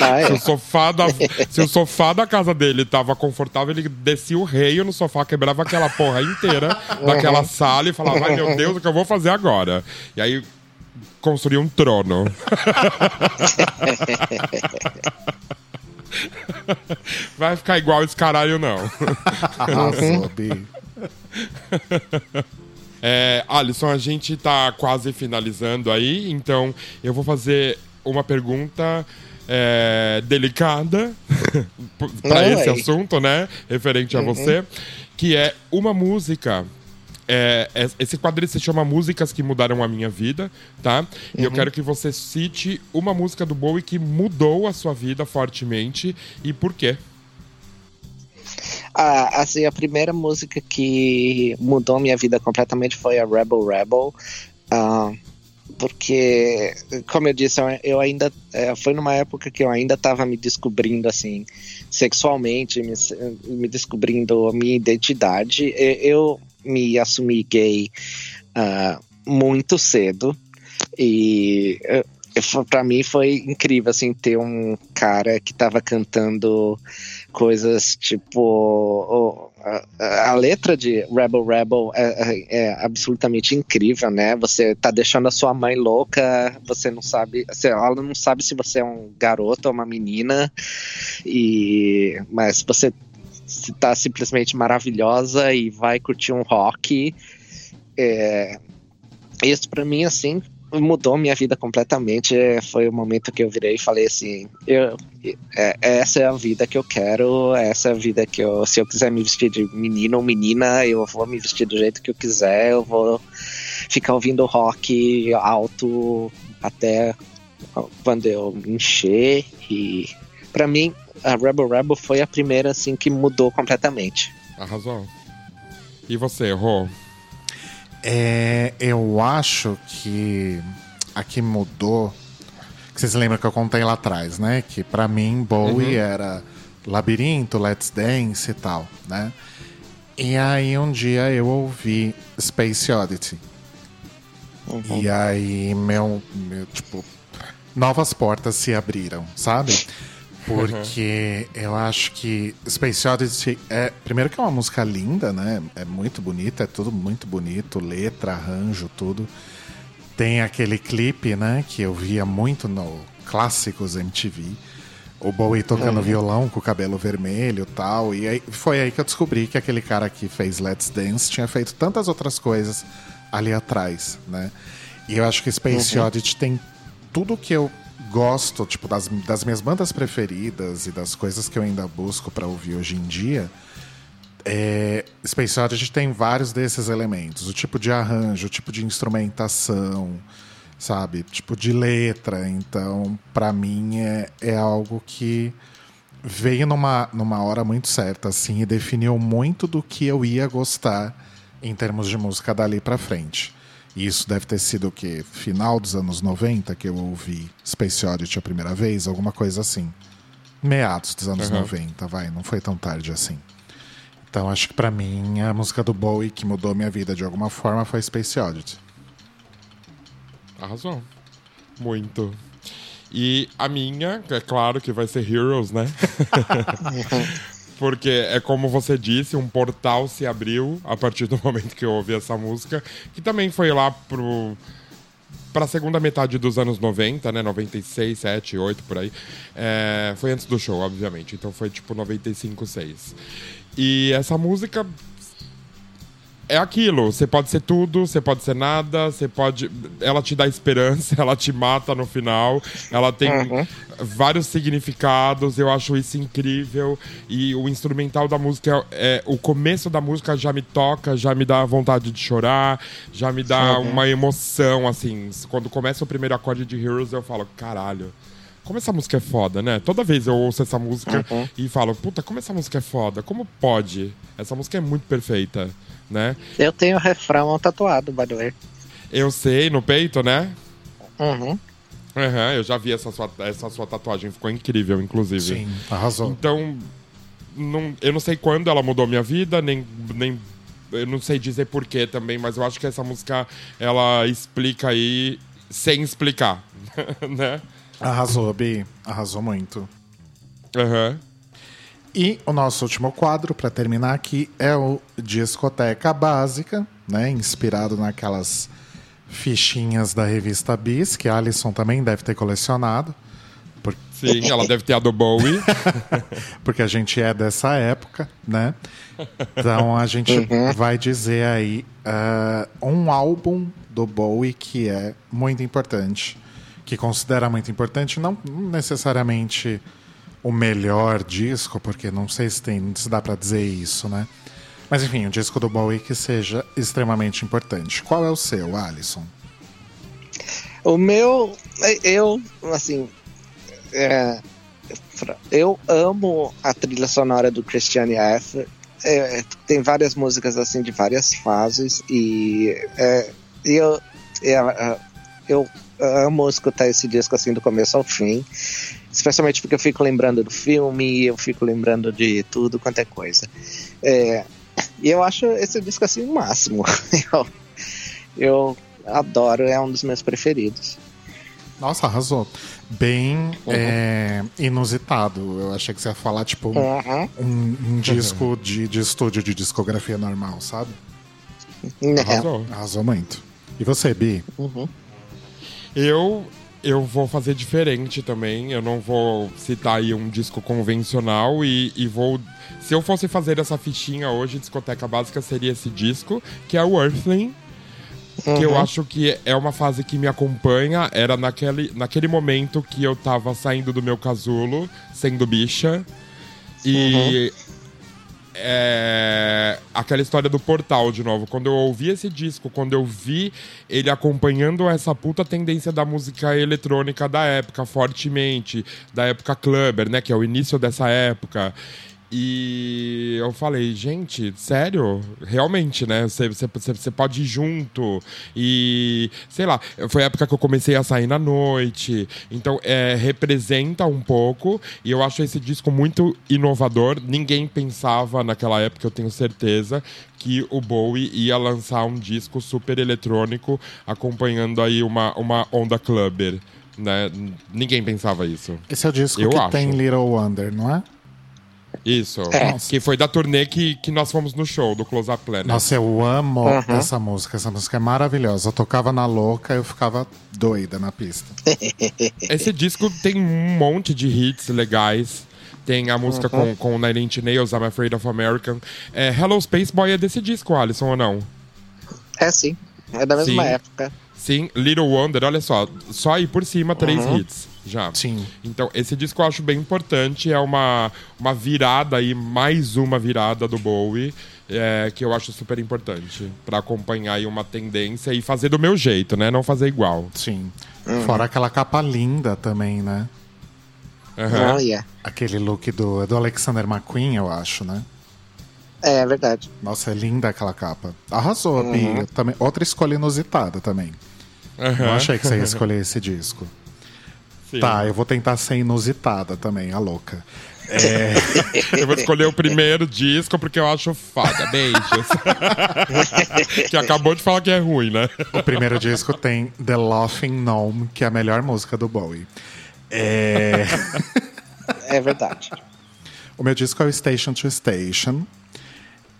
[SPEAKER 1] Ah, é. se, o sofá da, se o sofá da casa dele tava confortável, ele descia o reio no sofá, quebrava aquela porra inteira uhum. daquela sala e falava: Ai meu Deus, o que eu vou fazer agora? E aí construía um trono. Vai ficar igual esse caralho, não. Arrasou, Bi. É, Alisson, a gente está quase finalizando aí, então eu vou fazer uma pergunta é, delicada para esse assunto, né? Referente uhum. a você, que é uma música. É, é, esse quadro se chama Músicas que Mudaram a Minha Vida, tá? Uhum. E eu uhum. quero que você cite uma música do Bowie que mudou a sua vida fortemente e por quê.
[SPEAKER 3] Ah, assim, a primeira música que mudou minha vida completamente foi a Rebel Rebel. Ah, porque, como eu disse, eu ainda. É, foi numa época que eu ainda estava me descobrindo, assim, sexualmente, me, me descobrindo a minha identidade. Eu me assumi gay uh, muito cedo. E para mim foi incrível assim ter um cara que estava cantando coisas tipo a, a, letra de Rebel Rebel é, é, é, absolutamente incrível, né? Você tá deixando a sua mãe louca, você não sabe, ela não sabe se você é um garoto ou uma menina, e mas você está simplesmente maravilhosa e vai curtir um rock. É, isso para mim assim mudou minha vida completamente. Foi o momento que eu virei e falei assim: eu, é, essa é a vida que eu quero, essa é a vida que eu. Se eu quiser me vestir de menino ou menina, eu vou me vestir do jeito que eu quiser, eu vou ficar ouvindo rock alto até quando eu encher. E para mim, a Rebel Rebel foi a primeira assim que mudou completamente.
[SPEAKER 1] Arrasou. E você, Rô?
[SPEAKER 2] É, eu acho que aqui mudou. Que vocês lembram que eu contei lá atrás, né? Que para mim Bowie uhum. era Labirinto, Let's Dance e tal, né? E aí um dia eu ouvi Space Oddity. Uhum. E aí meu, meu, tipo, novas portas se abriram, sabe? Porque uhum. eu acho que Space Odyssey é. Primeiro que é uma música linda, né? É muito bonita, é tudo muito bonito, letra, arranjo, tudo. Tem aquele clipe, né? Que eu via muito no Clássicos MTV. O Bowie tocando uhum. violão com o cabelo vermelho e tal. E aí, foi aí que eu descobri que aquele cara que fez Let's Dance tinha feito tantas outras coisas ali atrás, né? E eu acho que Space uhum. Oddity tem tudo que eu gosto, tipo, das, das minhas bandas preferidas e das coisas que eu ainda busco para ouvir hoje em dia, é, Space Oddity tem vários desses elementos. O tipo de arranjo, o tipo de instrumentação, sabe? Tipo de letra. Então, para mim, é, é algo que veio numa, numa hora muito certa, assim, e definiu muito do que eu ia gostar em termos de música dali para frente. E isso deve ter sido o quê? Final dos anos 90 que eu ouvi Space Oddity a primeira vez, alguma coisa assim. Meados dos anos uhum. 90, vai, não foi tão tarde assim. Então acho que para mim a música do Bowie que mudou minha vida de alguma forma foi Space Oddity.
[SPEAKER 1] Arrasou. Muito. E a minha, é claro que vai ser Heroes, né? Porque é como você disse, um portal se abriu a partir do momento que eu ouvi essa música, que também foi lá pro para a segunda metade dos anos 90, né? 96, 7, 8 por aí. É, foi antes do show, obviamente. Então foi tipo 95, 6. E essa música é aquilo, você pode ser tudo, você pode ser nada, você pode. Ela te dá esperança, ela te mata no final, ela tem uhum. vários significados, eu acho isso incrível. E o instrumental da música é, é, O começo da música já me toca, já me dá vontade de chorar, já me dá uhum. uma emoção, assim. Quando começa o primeiro acorde de Heroes, eu falo, caralho. Como essa música é foda, né? Toda vez eu ouço essa música uhum. e falo, puta, como essa música é foda? Como pode? Essa música é muito perfeita né?
[SPEAKER 3] Eu tenho o refrão tatuado, by the way.
[SPEAKER 1] Eu sei, no peito, né?
[SPEAKER 3] Uhum.
[SPEAKER 1] Uhum, eu já vi essa sua, essa sua tatuagem, ficou incrível, inclusive.
[SPEAKER 2] Sim, arrasou.
[SPEAKER 1] Então, não, eu não sei quando ela mudou minha vida, nem, nem eu não sei dizer porquê também, mas eu acho que essa música ela explica aí sem explicar, né?
[SPEAKER 2] Arrasou, Bi. Arrasou muito.
[SPEAKER 1] Aham. Uhum.
[SPEAKER 2] E o nosso último quadro, para terminar aqui, é o Discoteca Básica, né? Inspirado naquelas fichinhas da revista Bis, que a Alison também deve ter colecionado.
[SPEAKER 1] Por... Sim, ela deve ter a do Bowie.
[SPEAKER 2] Porque a gente é dessa época, né? Então a gente uhum. vai dizer aí uh, um álbum do Bowie que é muito importante. Que considera muito importante, não necessariamente o melhor disco, porque não sei se, tem, se dá para dizer isso, né? Mas enfim, um disco do Bowie que seja extremamente importante. Qual é o seu, Alisson?
[SPEAKER 3] O meu, eu, assim, é, eu amo a trilha sonora do Christiane F. É, tem várias músicas assim de várias fases e é, eu, é, eu amo escutar esse disco assim do começo ao fim. Especialmente porque eu fico lembrando do filme, eu fico lembrando de tudo quanto é coisa. É, e eu acho esse disco assim o máximo. eu, eu adoro, é um dos meus preferidos.
[SPEAKER 2] Nossa, arrasou. Bem uhum. é, inusitado. Eu achei que você ia falar, tipo, uhum. um, um, disco uhum. de, de estúdio de discografia normal, sabe?
[SPEAKER 3] É. Arrasou.
[SPEAKER 2] Arrasou muito. E você, Bi?
[SPEAKER 3] Uhum.
[SPEAKER 1] Eu eu vou fazer diferente também. Eu não vou citar aí um disco convencional e, e, vou. Se eu fosse fazer essa fichinha hoje, discoteca básica seria esse disco, que é o Earthling. Uhum. Que eu uhum. acho que é uma fase que me acompanha. Era naquele, naquele momento que eu tava saindo do meu casulo, sendo bicha. E uhum é, aquela história do portal de novo. Quando eu ouvi esse disco, quando eu vi ele acompanhando essa puta tendência da música eletrônica da época, fortemente, da época clubber, né? Que é o início dessa época. E eu falei, gente, sério? Realmente, né? Você, você, você pode ir junto. E, sei lá, foi a época que eu comecei a sair na noite. Então, é, representa um pouco. E eu acho esse disco muito inovador. Ninguém pensava naquela época, eu tenho certeza, que o Bowie ia lançar um disco super eletrônico, acompanhando aí uma, uma onda clubber. Né? Ninguém pensava isso.
[SPEAKER 2] Esse é o disco eu que acho. tem Little Wonder, não é?
[SPEAKER 1] Isso. É. Que foi da turnê que, que nós fomos no show do Close Up Planet.
[SPEAKER 2] Nossa, eu amo uhum. essa música. Essa música é maravilhosa. Eu tocava na louca, eu ficava doida na pista.
[SPEAKER 1] Esse disco tem um monte de hits legais. Tem a música uhum. com, com Nine Inch Nails, I'm Afraid of American. É, Hello Space Boy é desse disco, Alisson, ou não?
[SPEAKER 3] É sim. É da mesma sim. época.
[SPEAKER 1] Sim, Little Wonder, olha só, só aí por cima, três
[SPEAKER 3] Uhum.
[SPEAKER 1] hits já.
[SPEAKER 2] Sim.
[SPEAKER 1] Então, esse disco eu acho bem importante, é uma, uma virada aí, mais uma virada do Bowie, é, que eu acho super importante pra acompanhar aí uma tendência e fazer do meu jeito, né? Não fazer igual.
[SPEAKER 2] Sim. Fora aquela capa linda também, né?
[SPEAKER 1] Aham.
[SPEAKER 3] Oh, yeah.
[SPEAKER 2] Aquele look do, do Alexander McQueen, eu acho, né?
[SPEAKER 3] É, é verdade.
[SPEAKER 2] Nossa, é linda aquela capa. Arrasou, Bi. Também, outra escolha inusitada também. Não
[SPEAKER 1] Aham.
[SPEAKER 2] achei que você ia escolher esse disco.
[SPEAKER 1] Sim.
[SPEAKER 2] Tá, eu vou tentar ser inusitada também, a louca.
[SPEAKER 1] Eu vou escolher o primeiro disco porque eu acho foda. Beijos. que acabou de falar que é ruim, né?
[SPEAKER 2] O primeiro disco tem The Laughing Gnome, que é a melhor música do Bowie. É...
[SPEAKER 3] É verdade.
[SPEAKER 2] O meu disco é o Station to Station.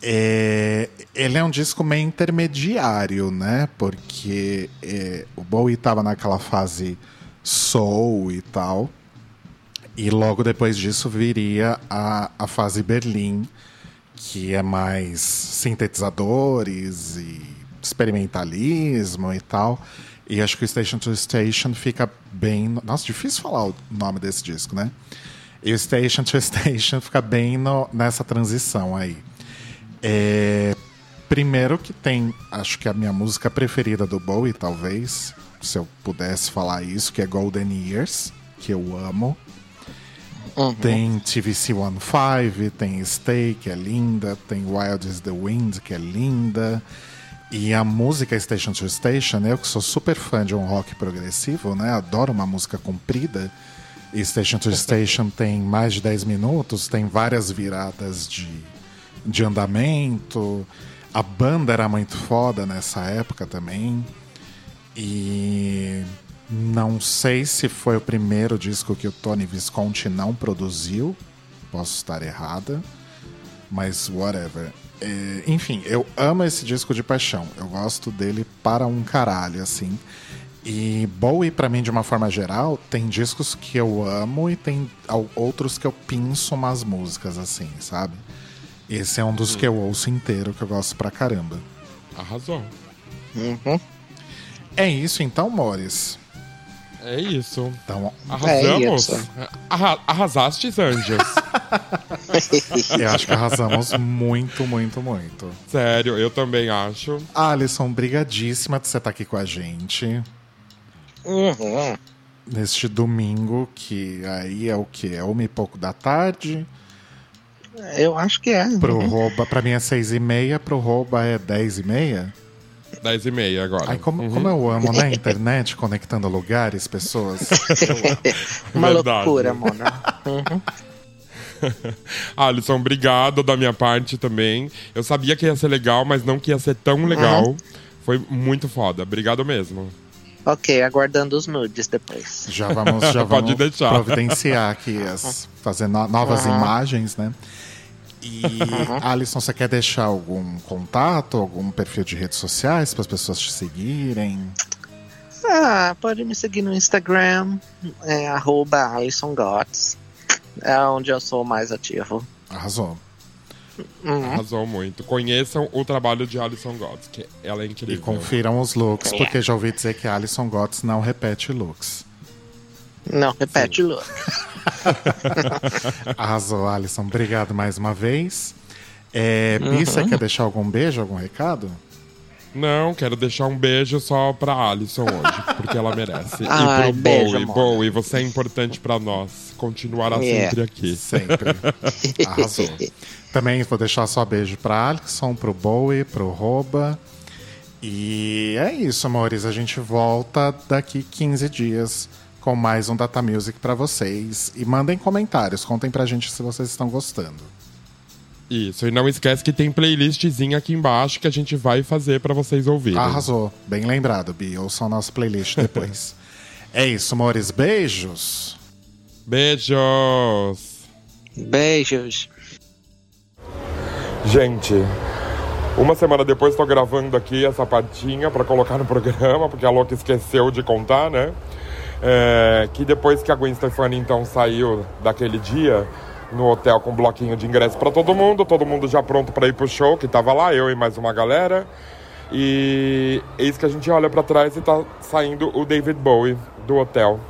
[SPEAKER 2] É, Ele é um disco meio intermediário, né? Porque é, o Bowie estava naquela fase soul e tal. E logo depois disso viria a, a fase Berlim, que é mais sintetizadores e experimentalismo e tal. E acho que o Station to Station fica bem. Nossa, difícil falar o nome desse disco, né? E o Station to Station fica bem no- nessa transição aí. É, primeiro que tem, acho que a minha música preferida do Bowie, talvez, se eu pudesse falar isso, que é Golden Years, que eu amo. Tem TVC 15, tem Stay, que é linda, tem Wild is the Wind, que é linda. E a música Station to Station, eu que sou super fã de um rock progressivo, né? Adoro uma música comprida. E Station to Station tem mais de 10 minutos, tem várias viradas de, de andamento. A banda era muito foda nessa época também. E não sei se foi o primeiro disco que o Tony Visconti não produziu. Posso estar errada. Mas whatever. É, enfim, eu amo esse disco de paixão. Eu gosto dele para um caralho, assim. E Bowie, pra mim, de uma forma geral, tem discos que eu amo e tem outros que eu pinço umas músicas, assim, sabe? Esse é um dos que eu ouço inteiro, que eu gosto pra caramba.
[SPEAKER 1] Arrasou.
[SPEAKER 3] Uhum.
[SPEAKER 2] É isso então, Mores.
[SPEAKER 1] É isso.
[SPEAKER 2] Então,
[SPEAKER 1] Arrasamos?
[SPEAKER 3] isso.
[SPEAKER 1] Arra arrasastes, anjos.
[SPEAKER 2] eu acho que arrasamos muito, muito, muito.
[SPEAKER 1] Sério, eu também acho.
[SPEAKER 2] Alisson, brigadíssima de você estar aqui com a gente.
[SPEAKER 3] Uhum.
[SPEAKER 2] Neste domingo, que aí é o que? É uma e pouco da tarde.
[SPEAKER 3] Eu acho que é.
[SPEAKER 2] Pro Rouba, pra mim é seis e meia, pro Rouba é dez e meia.
[SPEAKER 1] 10 e meia agora.
[SPEAKER 2] Ai, como,
[SPEAKER 1] Uhum.
[SPEAKER 2] como eu amo, né? Internet, conectando lugares, pessoas.
[SPEAKER 3] Uma
[SPEAKER 1] Verdade.
[SPEAKER 3] loucura, mano. Uhum.
[SPEAKER 1] Alisson, obrigado da minha parte também. Eu sabia que ia ser legal, mas não que ia ser tão legal. Foi muito foda. Obrigado mesmo.
[SPEAKER 3] Ok, aguardando os nudes depois.
[SPEAKER 2] Já vamos, já
[SPEAKER 1] Pode
[SPEAKER 2] vamos
[SPEAKER 1] deixar.
[SPEAKER 2] providenciar aqui, as, fazer no- novas
[SPEAKER 3] Uhum.
[SPEAKER 2] imagens, né? E, Alisson, você quer deixar algum contato, algum perfil de redes sociais para as pessoas te seguirem?
[SPEAKER 3] Ah, pode me seguir no Instagram, é arroba. É onde eu sou mais ativo.
[SPEAKER 2] Arrasou.
[SPEAKER 3] Uhum.
[SPEAKER 1] Arrasou muito. Conheçam o trabalho de Alison Gotts, que ela é
[SPEAKER 2] E
[SPEAKER 1] incrível.
[SPEAKER 2] confiram os looks,
[SPEAKER 3] É.
[SPEAKER 2] porque já ouvi dizer que a Alison Gotts não repete looks.
[SPEAKER 3] Não, repete look.
[SPEAKER 2] Arrasou, Alisson. Obrigado mais uma vez. É,
[SPEAKER 3] Uhum.
[SPEAKER 2] Bi, você quer deixar algum beijo, algum recado?
[SPEAKER 1] Não, quero deixar um beijo só pra Alison hoje, porque ela merece.
[SPEAKER 3] Ai,
[SPEAKER 1] e pro
[SPEAKER 3] beijo,
[SPEAKER 1] Bowie,
[SPEAKER 3] amor.
[SPEAKER 1] Bowie, você é importante pra nós. Continuará
[SPEAKER 3] Yeah.
[SPEAKER 1] sempre aqui.
[SPEAKER 2] Sempre. Arrasou. Também vou deixar só beijo pra Alisson, pro Bowie, pro Roba. E é isso, amores. A gente volta daqui 15 dias com mais um Data Music pra vocês. E mandem comentários, contem pra gente se vocês estão gostando.
[SPEAKER 1] Isso, e não esquece que tem playlistzinha aqui embaixo que a gente vai fazer pra vocês ouvirem.
[SPEAKER 2] Arrasou. Bem lembrado, Bi. Ouçam nossa playlist depois. é isso, amores. Beijos.
[SPEAKER 1] Beijos!
[SPEAKER 3] Beijos.
[SPEAKER 1] Gente, uma semana depois tô gravando aqui essa partinha pra colocar no programa, porque a Louca esqueceu de contar, né? É, que depois que a Gwen Stefani então saiu daquele dia no hotel com um bloquinho de ingresso pra todo mundo, todo mundo já pronto pra ir pro show, que tava lá, eu e mais uma galera. E eis que a gente olha para trás e tá saindo o David Bowie do hotel.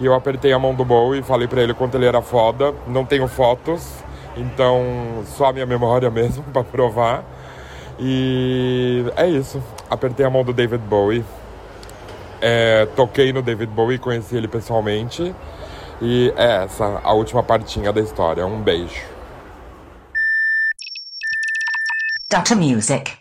[SPEAKER 1] E eu apertei a mão do Bowie e falei para ele quanto ele era foda. Não tenho fotos, então só a minha memória mesmo para provar. E é isso. Apertei a mão do David Bowie. É, toquei no David Bowie, conheci ele pessoalmente. E é essa a última partinha da história. Um beijo.
[SPEAKER 4] Dr. Music.